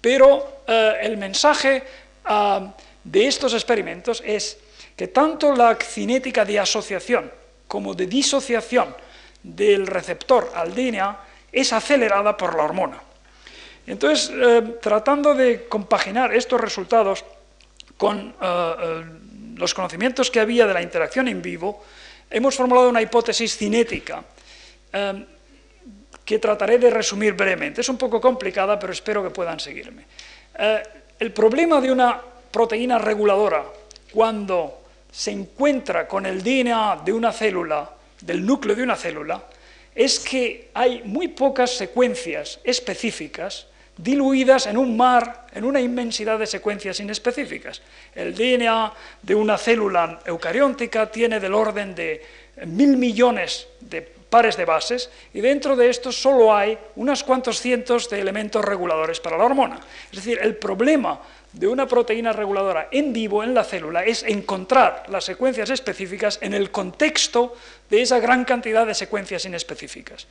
pero eh, el mensaje ah, de estos experimentos es que tanto la cinética de asociación como de disociación del receptor al DNA es acelerada por la hormona. Entonces, eh, tratando de compaginar estos resultados con eh, eh, los conocimientos que había de la interacción en vivo, hemos formulado una hipótesis cinética que trataré de resumir brevemente. Es un poco complicada, pero espero que puedan seguirme. el problema de una proteína reguladora cuando se encuentra con el DNA de una célula del núcleo de una célula es que hay muy pocas secuencias específicas diluidas en un mar, en una inmensidad de secuencias inespecíficas. El DNA de una célula eucariótica tiene del orden de mil millones de pares de bases y dentro de estos solo hay unos cuantos cientos de elementos reguladores para la hormona. Es decir, el problema de una proteína reguladora en vivo en la célula es encontrar las secuencias específicas en el contexto de esa gran cantidad de secuencias inespecíficas.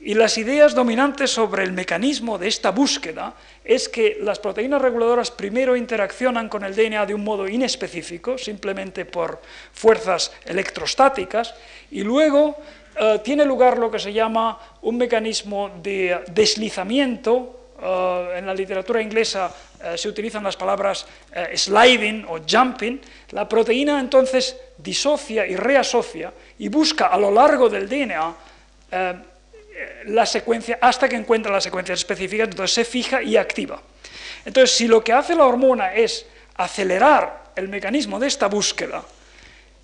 Y las ideas dominantes sobre el mecanismo de esta búsqueda es que las proteínas reguladoras primero interaccionan con el DNA de un modo inespecífico, simplemente por fuerzas electrostáticas, y luego eh, tiene lugar lo que se llama un mecanismo de deslizamiento eh, en la literatura inglesa eh, se utilizan las palabras eh, sliding o jumping, la proteína entonces disocia y reasocia y busca a lo largo del DNA la secuencia hasta que encuentra las secuencias específicas, entonces se fija y activa. Entonces, si lo que hace la hormona es acelerar el mecanismo de esta búsqueda,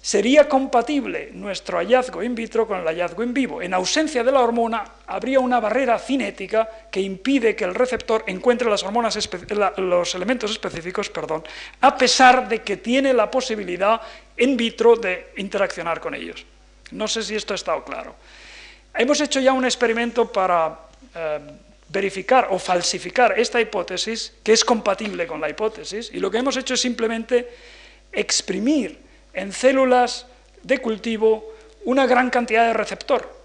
sería compatible nuestro hallazgo in vitro con el hallazgo in vivo. En ausencia de la hormona, habría una barrera cinética que impide que el receptor encuentre las hormonas los elementos específicos, perdón, a pesar de que tiene la posibilidad in vitro de interaccionar con ellos. No sé si esto ha estado claro. Hemos hecho ya un experimento para eh, verificar o falsificar esta hipótesis, que es compatible con la hipótesis, y lo que hemos hecho es simplemente exprimir en células de cultivo una gran cantidad de receptor.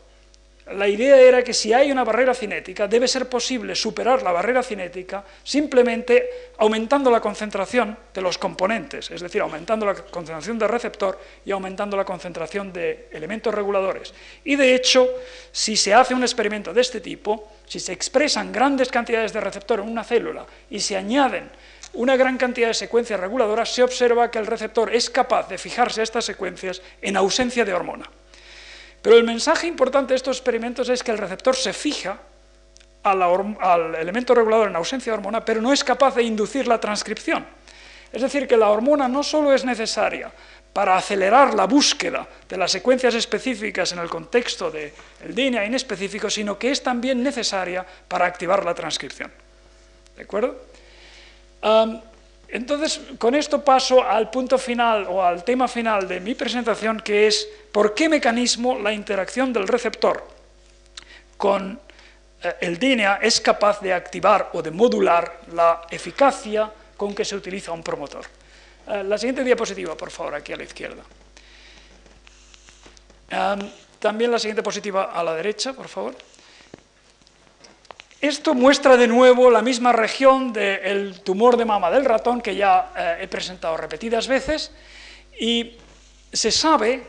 La idea era que si hay una barrera cinética, debe ser posible superar la barrera cinética simplemente aumentando la concentración de los componentes, es decir, aumentando la concentración del receptor y aumentando la concentración de elementos reguladores. Y de hecho, si se hace un experimento de este tipo, si se expresan grandes cantidades de receptor en una célula y se añaden una gran cantidad de secuencias reguladoras, se observa que el receptor es capaz de fijarse a estas secuencias en ausencia de hormona. Pero el mensaje importante de estos experimentos es que el receptor se fija al, elemento regulador en ausencia de hormona, pero no es capaz de inducir la transcripción. Es decir, que la hormona no solo es necesaria para acelerar la búsqueda de las secuencias específicas en el contexto del DNA inespecífico, sino que es también necesaria para activar la transcripción. ¿De acuerdo? Entonces, con esto paso al punto final o al tema final de mi presentación, que es por qué mecanismo la interacción del receptor con eh, el DNA es capaz de activar o de modular la eficacia con que se utiliza un promotor. Eh, la siguiente diapositiva, por favor, aquí a la izquierda. también la siguiente diapositiva a la derecha, por favor. Esto muestra de nuevo la misma región del tumor de mama del ratón que ya eh, he presentado repetidas veces y se sabe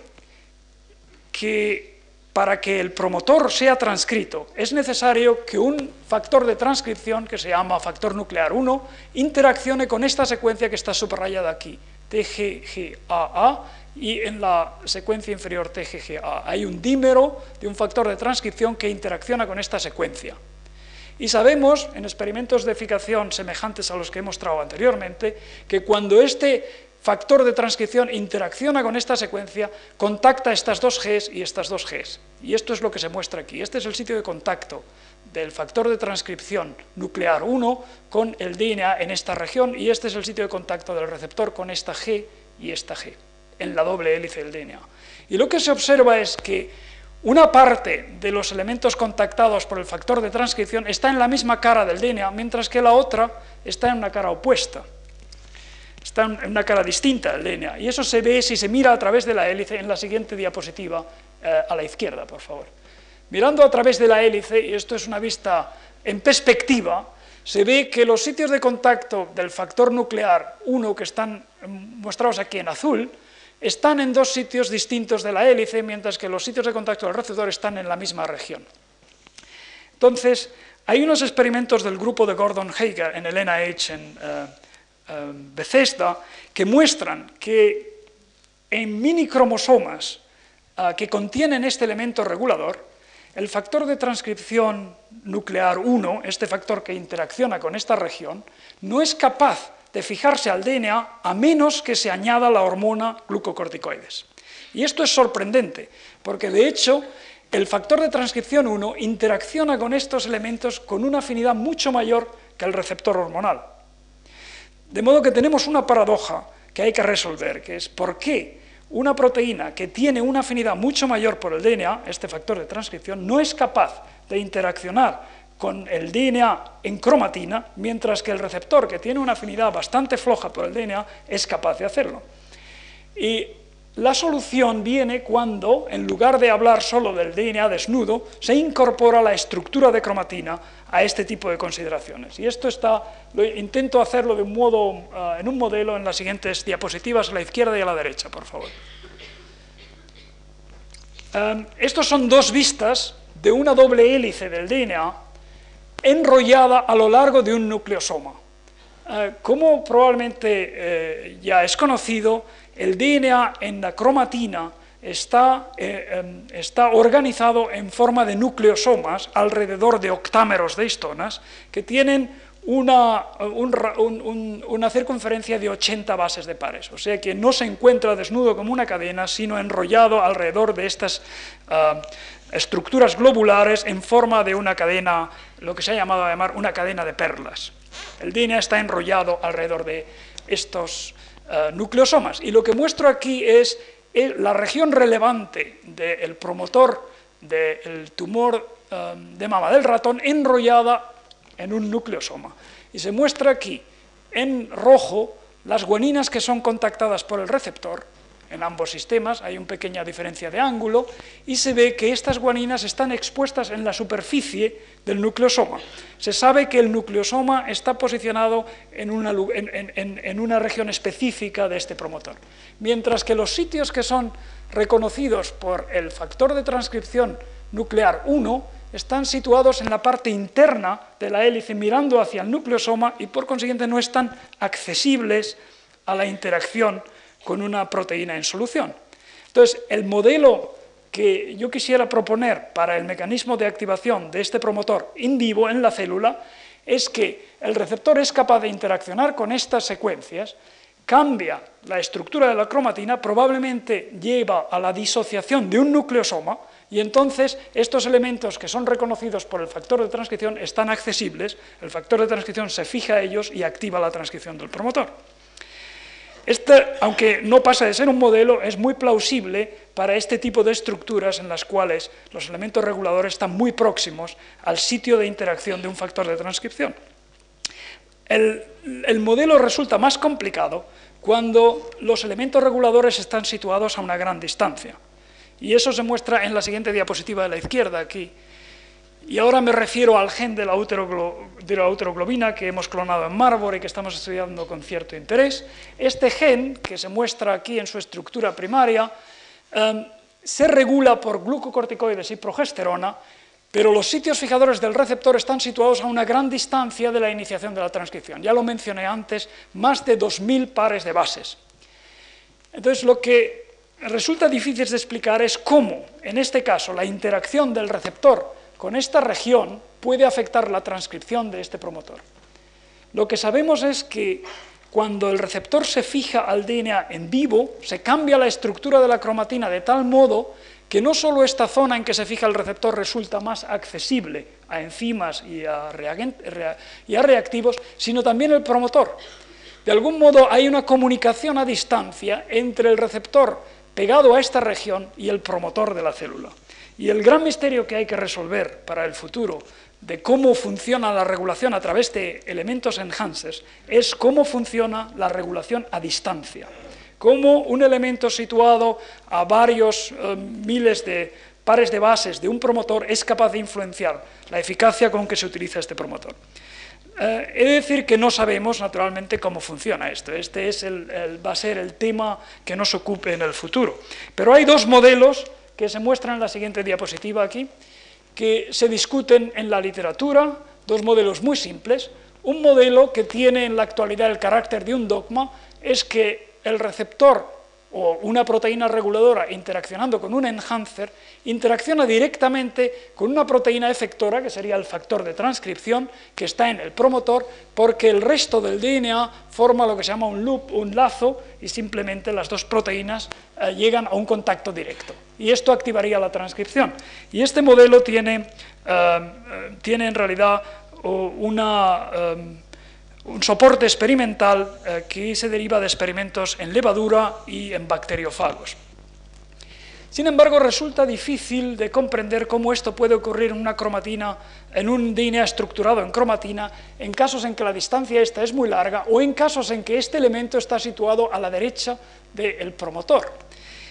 que para que el promotor sea transcrito es necesario que un factor de transcripción que se llama factor nuclear 1 interaccione con esta secuencia que está subrayada aquí, TGGAA, y en la secuencia inferior TGGA. Hay un dímero de un factor de transcripción que interacciona con esta secuencia. Y sabemos, en experimentos de eficacia semejantes a los que he mostrado anteriormente, que cuando este factor de transcripción interacciona con esta secuencia, contacta estas dos Gs y estas dos Gs. Y esto es lo que se muestra aquí. Este es el sitio de contacto del factor de transcripción nuclear 1 con el DNA en esta región y este es el sitio de contacto del receptor con esta G y esta G, en la doble hélice del DNA. Y lo que se observa es que una parte de los elementos contactados por el factor de transcripción está en la misma cara del DNA, mientras que la otra está en una cara opuesta. Está en una cara distinta del DNA. Y eso se ve si se mira a través de la hélice en la siguiente diapositiva, eh, a la izquierda, por favor. Mirando a través de la hélice, y esto es una vista en perspectiva, se ve que los sitios de contacto del factor nuclear 1 que están mostrados aquí en azul, están en dos sitios distintos de la hélice, mientras que los sitios de contacto del receptor están en la misma región. Entonces, hay unos experimentos del grupo de Gordon Hager en el NIH en eh, eh, Bethesda que muestran que en minicromosomas uh, que contienen este elemento regulador, el factor de transcripción nuclear 1, este factor que interacciona con esta región, no es capaz de fijarse al DNA a menos que se añada la hormona glucocorticoides. Y esto es sorprendente, porque de hecho el factor de transcripción 1 interacciona con estos elementos con una afinidad mucho mayor que el receptor hormonal. De modo que tenemos una paradoja que hay que resolver, que es por qué una proteína que tiene una afinidad mucho mayor por el DNA, este factor de transcripción, no es capaz de interaccionar con el DNA en cromatina, mientras que el receptor, que tiene una afinidad bastante floja por el DNA, es capaz de hacerlo. Y la solución viene cuando, en lugar de hablar solo del DNA desnudo, se incorpora la estructura de cromatina a este tipo de consideraciones. Y esto está, intento hacerlo de un modo, ah, en un modelo en las siguientes diapositivas, a la izquierda y a la derecha, por favor. Um, estos son dos vistas de una doble hélice del DNA enrollada a lo largo de un nucleosoma. Eh, como probablemente eh, ya es conocido, el DNA en la cromatina está, eh, em, está, organizado en forma de nucleosomas alrededor de octámeros de histonas que tienen una, una, circunferencia de 80 bases de pares, o sea que no se encuentra desnudo como una cadena, sino enrollado alrededor de estas ah, estructuras globulares en forma de una cadena, lo que se ha llamado a llamar una cadena de perlas. El DNA está enrollado alrededor de estos ah, nucleosomas, y lo que muestro aquí es la región relevante del promotor del tumor ah, de mama del ratón enrollada en un nucleosoma. Y se muestra aquí en rojo las guaninas que son contactadas por el receptor, en ambos sistemas hay una pequeña diferencia de ángulo, y se ve que estas guaninas están expuestas en la superficie del nucleosoma. Se sabe que el nucleosoma está posicionado en una, región específica de este promotor, mientras que los sitios que son reconocidos por el factor de transcripción nuclear 1 están situados en la parte interna de la hélice mirando hacia el nucleosoma y por consiguiente no están accesibles a la interacción con una proteína en solución. Entonces, el modelo que yo quisiera proponer para el mecanismo de activación de este promotor in vivo en la célula es que el receptor es capaz de interaccionar con estas secuencias, cambia la estructura de la cromatina, probablemente lleva a la disociación de un nucleosoma, y entonces estos elementos que son reconocidos por el factor de transcripción están accesibles, el factor de transcripción se fija a ellos y activa la transcripción del promotor. Este, aunque no pasa de ser un modelo, es muy plausible para este tipo de estructuras en las cuales los elementos reguladores están muy próximos al sitio de interacción de un factor de transcripción. El, el modelo resulta más complicado cuando los elementos reguladores están situados a una gran distancia. Y eso se muestra en la siguiente diapositiva de la izquierda aquí. Y ahora me refiero al gen de la, uteroglobina que hemos clonado en Marburg y que estamos estudiando con cierto interés. Este gen, que se muestra aquí en su estructura primaria, em, se regula por glucocorticoides y progesterona, pero los sitios fijadores del receptor están situados a una gran distancia de la iniciación de la transcripción. Ya lo mencioné antes, más de 2.000 pares de bases. Entonces, lo que resulta difícil de explicar es cómo, en este caso, la interacción del receptor con esta región puede afectar la transcripción de este promotor. Lo que sabemos es que cuando el receptor se fija al DNA en vivo, se cambia la estructura de la cromatina de tal modo que no solo esta zona en que se fija el receptor resulta más accesible a enzimas y a, reactivos, sino también el promotor. De algún modo hay una comunicación a distancia entre el receptor pegado a esta región y el promotor de la célula. Y el gran misterio que hay que resolver para el futuro de cómo funciona la regulación a través de elementos enhancers es cómo funciona la regulación a distancia. Cómo un elemento situado a varios eh, miles de pares de bases de un promotor es capaz de influenciar la eficacia con que se utiliza este promotor. Eh, he de decir que no sabemos, naturalmente, cómo funciona esto. Este es va a ser el tema que nos ocupe en el futuro. Pero hay dos modelos que se muestran en la siguiente diapositiva aquí, que se discuten en la literatura, dos modelos muy simples. Un modelo que tiene en la actualidad el carácter de un dogma es que el receptor o una proteína reguladora interaccionando con un enhancer, interacciona directamente con una proteína efectora, que sería el factor de transcripción, que está en el promotor, porque el resto del DNA forma lo que se llama un loop, un lazo, y simplemente las dos proteínas eh, llegan a un contacto directo. Y esto activaría la transcripción. Y este modelo tiene, eh, eh, tiene en realidad una un soporte experimental eh, que se deriva de experimentos en levadura y en bacteriófagos. Sin embargo, resulta difícil de comprender cómo esto puede ocurrir en una cromatina, en un DNA estructurado en cromatina, en casos en que la distancia esta es muy larga o en casos en que este elemento está situado a la derecha del promotor.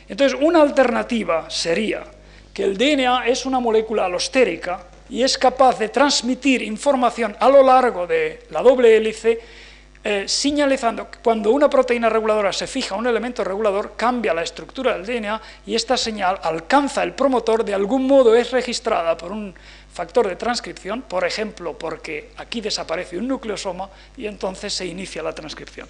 Entonces, una alternativa sería que el DNA es una molécula alostérica y es capaz de transmitir información a lo largo de la doble hélice, eh, señalizando que cuando una proteína reguladora se fija a un elemento regulador, cambia la estructura del DNA y esta señal alcanza el promotor, de algún modo es registrada por un factor de transcripción, por ejemplo, porque aquí desaparece un nucleosoma y entonces se inicia la transcripción.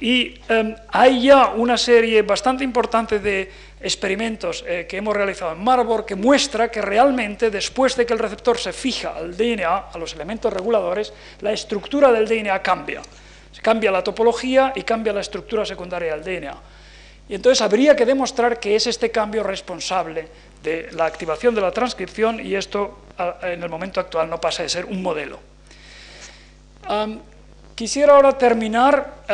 Y em, hay ya una serie bastante importante de experimentos eh, que hemos realizado en Marburg que muestra que realmente después de que el receptor se fija al DNA, a los elementos reguladores, la estructura del DNA cambia. Cambia la topología y cambia la estructura secundaria del DNA. Y entonces habría que demostrar que es este cambio responsable de la activación de la transcripción y esto en el momento actual no pasa de ser un modelo. quisiera ahora terminar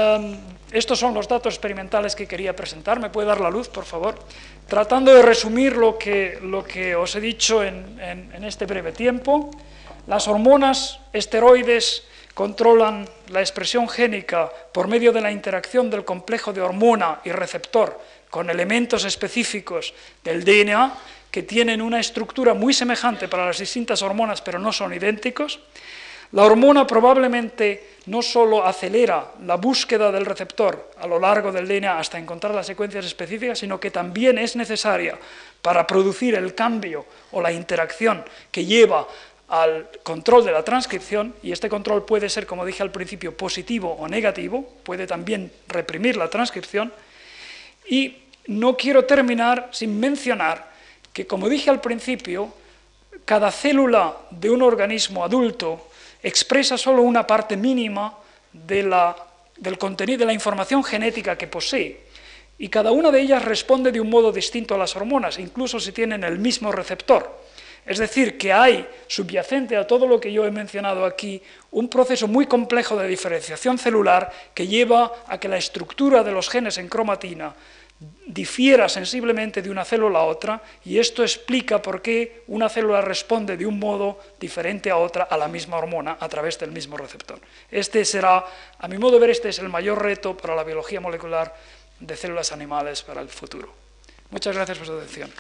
estos son los datos experimentales que quería presentar. ¿Me puede dar la luz, por favor? Tratando de resumir lo que, lo que os he dicho en, en este breve tiempo, las hormonas esteroides controlan la expresión génica por medio de la interacción del complejo de hormona y receptor con elementos específicos del DNA que tienen una estructura muy semejante para las distintas hormonas, pero no son idénticos. La hormona probablemente no solo acelera la búsqueda del receptor a lo largo del DNA hasta encontrar las secuencias específicas, sino que también es necesaria para producir el cambio o la interacción que lleva al control de la transcripción, y este control puede ser, como dije al principio, positivo o negativo, puede también reprimir la transcripción, y no quiero terminar sin mencionar que, como dije al principio, cada célula de un organismo adulto expresa solo una parte mínima del contenido de la información genética que posee, y cada una de ellas responde de un modo distinto a las hormonas, incluso si tienen el mismo receptor. Es decir, que hay subyacente a todo lo que yo he mencionado aquí un proceso muy complejo de diferenciación celular que lleva a que la estructura de los genes en cromatina difiera sensiblemente de una célula a otra y esto explica por qué una célula responde de un modo diferente a otra a la misma hormona a través del mismo receptor. Este será, a mi modo de ver, este es el mayor reto para la biología molecular de células animales para el futuro. Muchas gracias por su atención.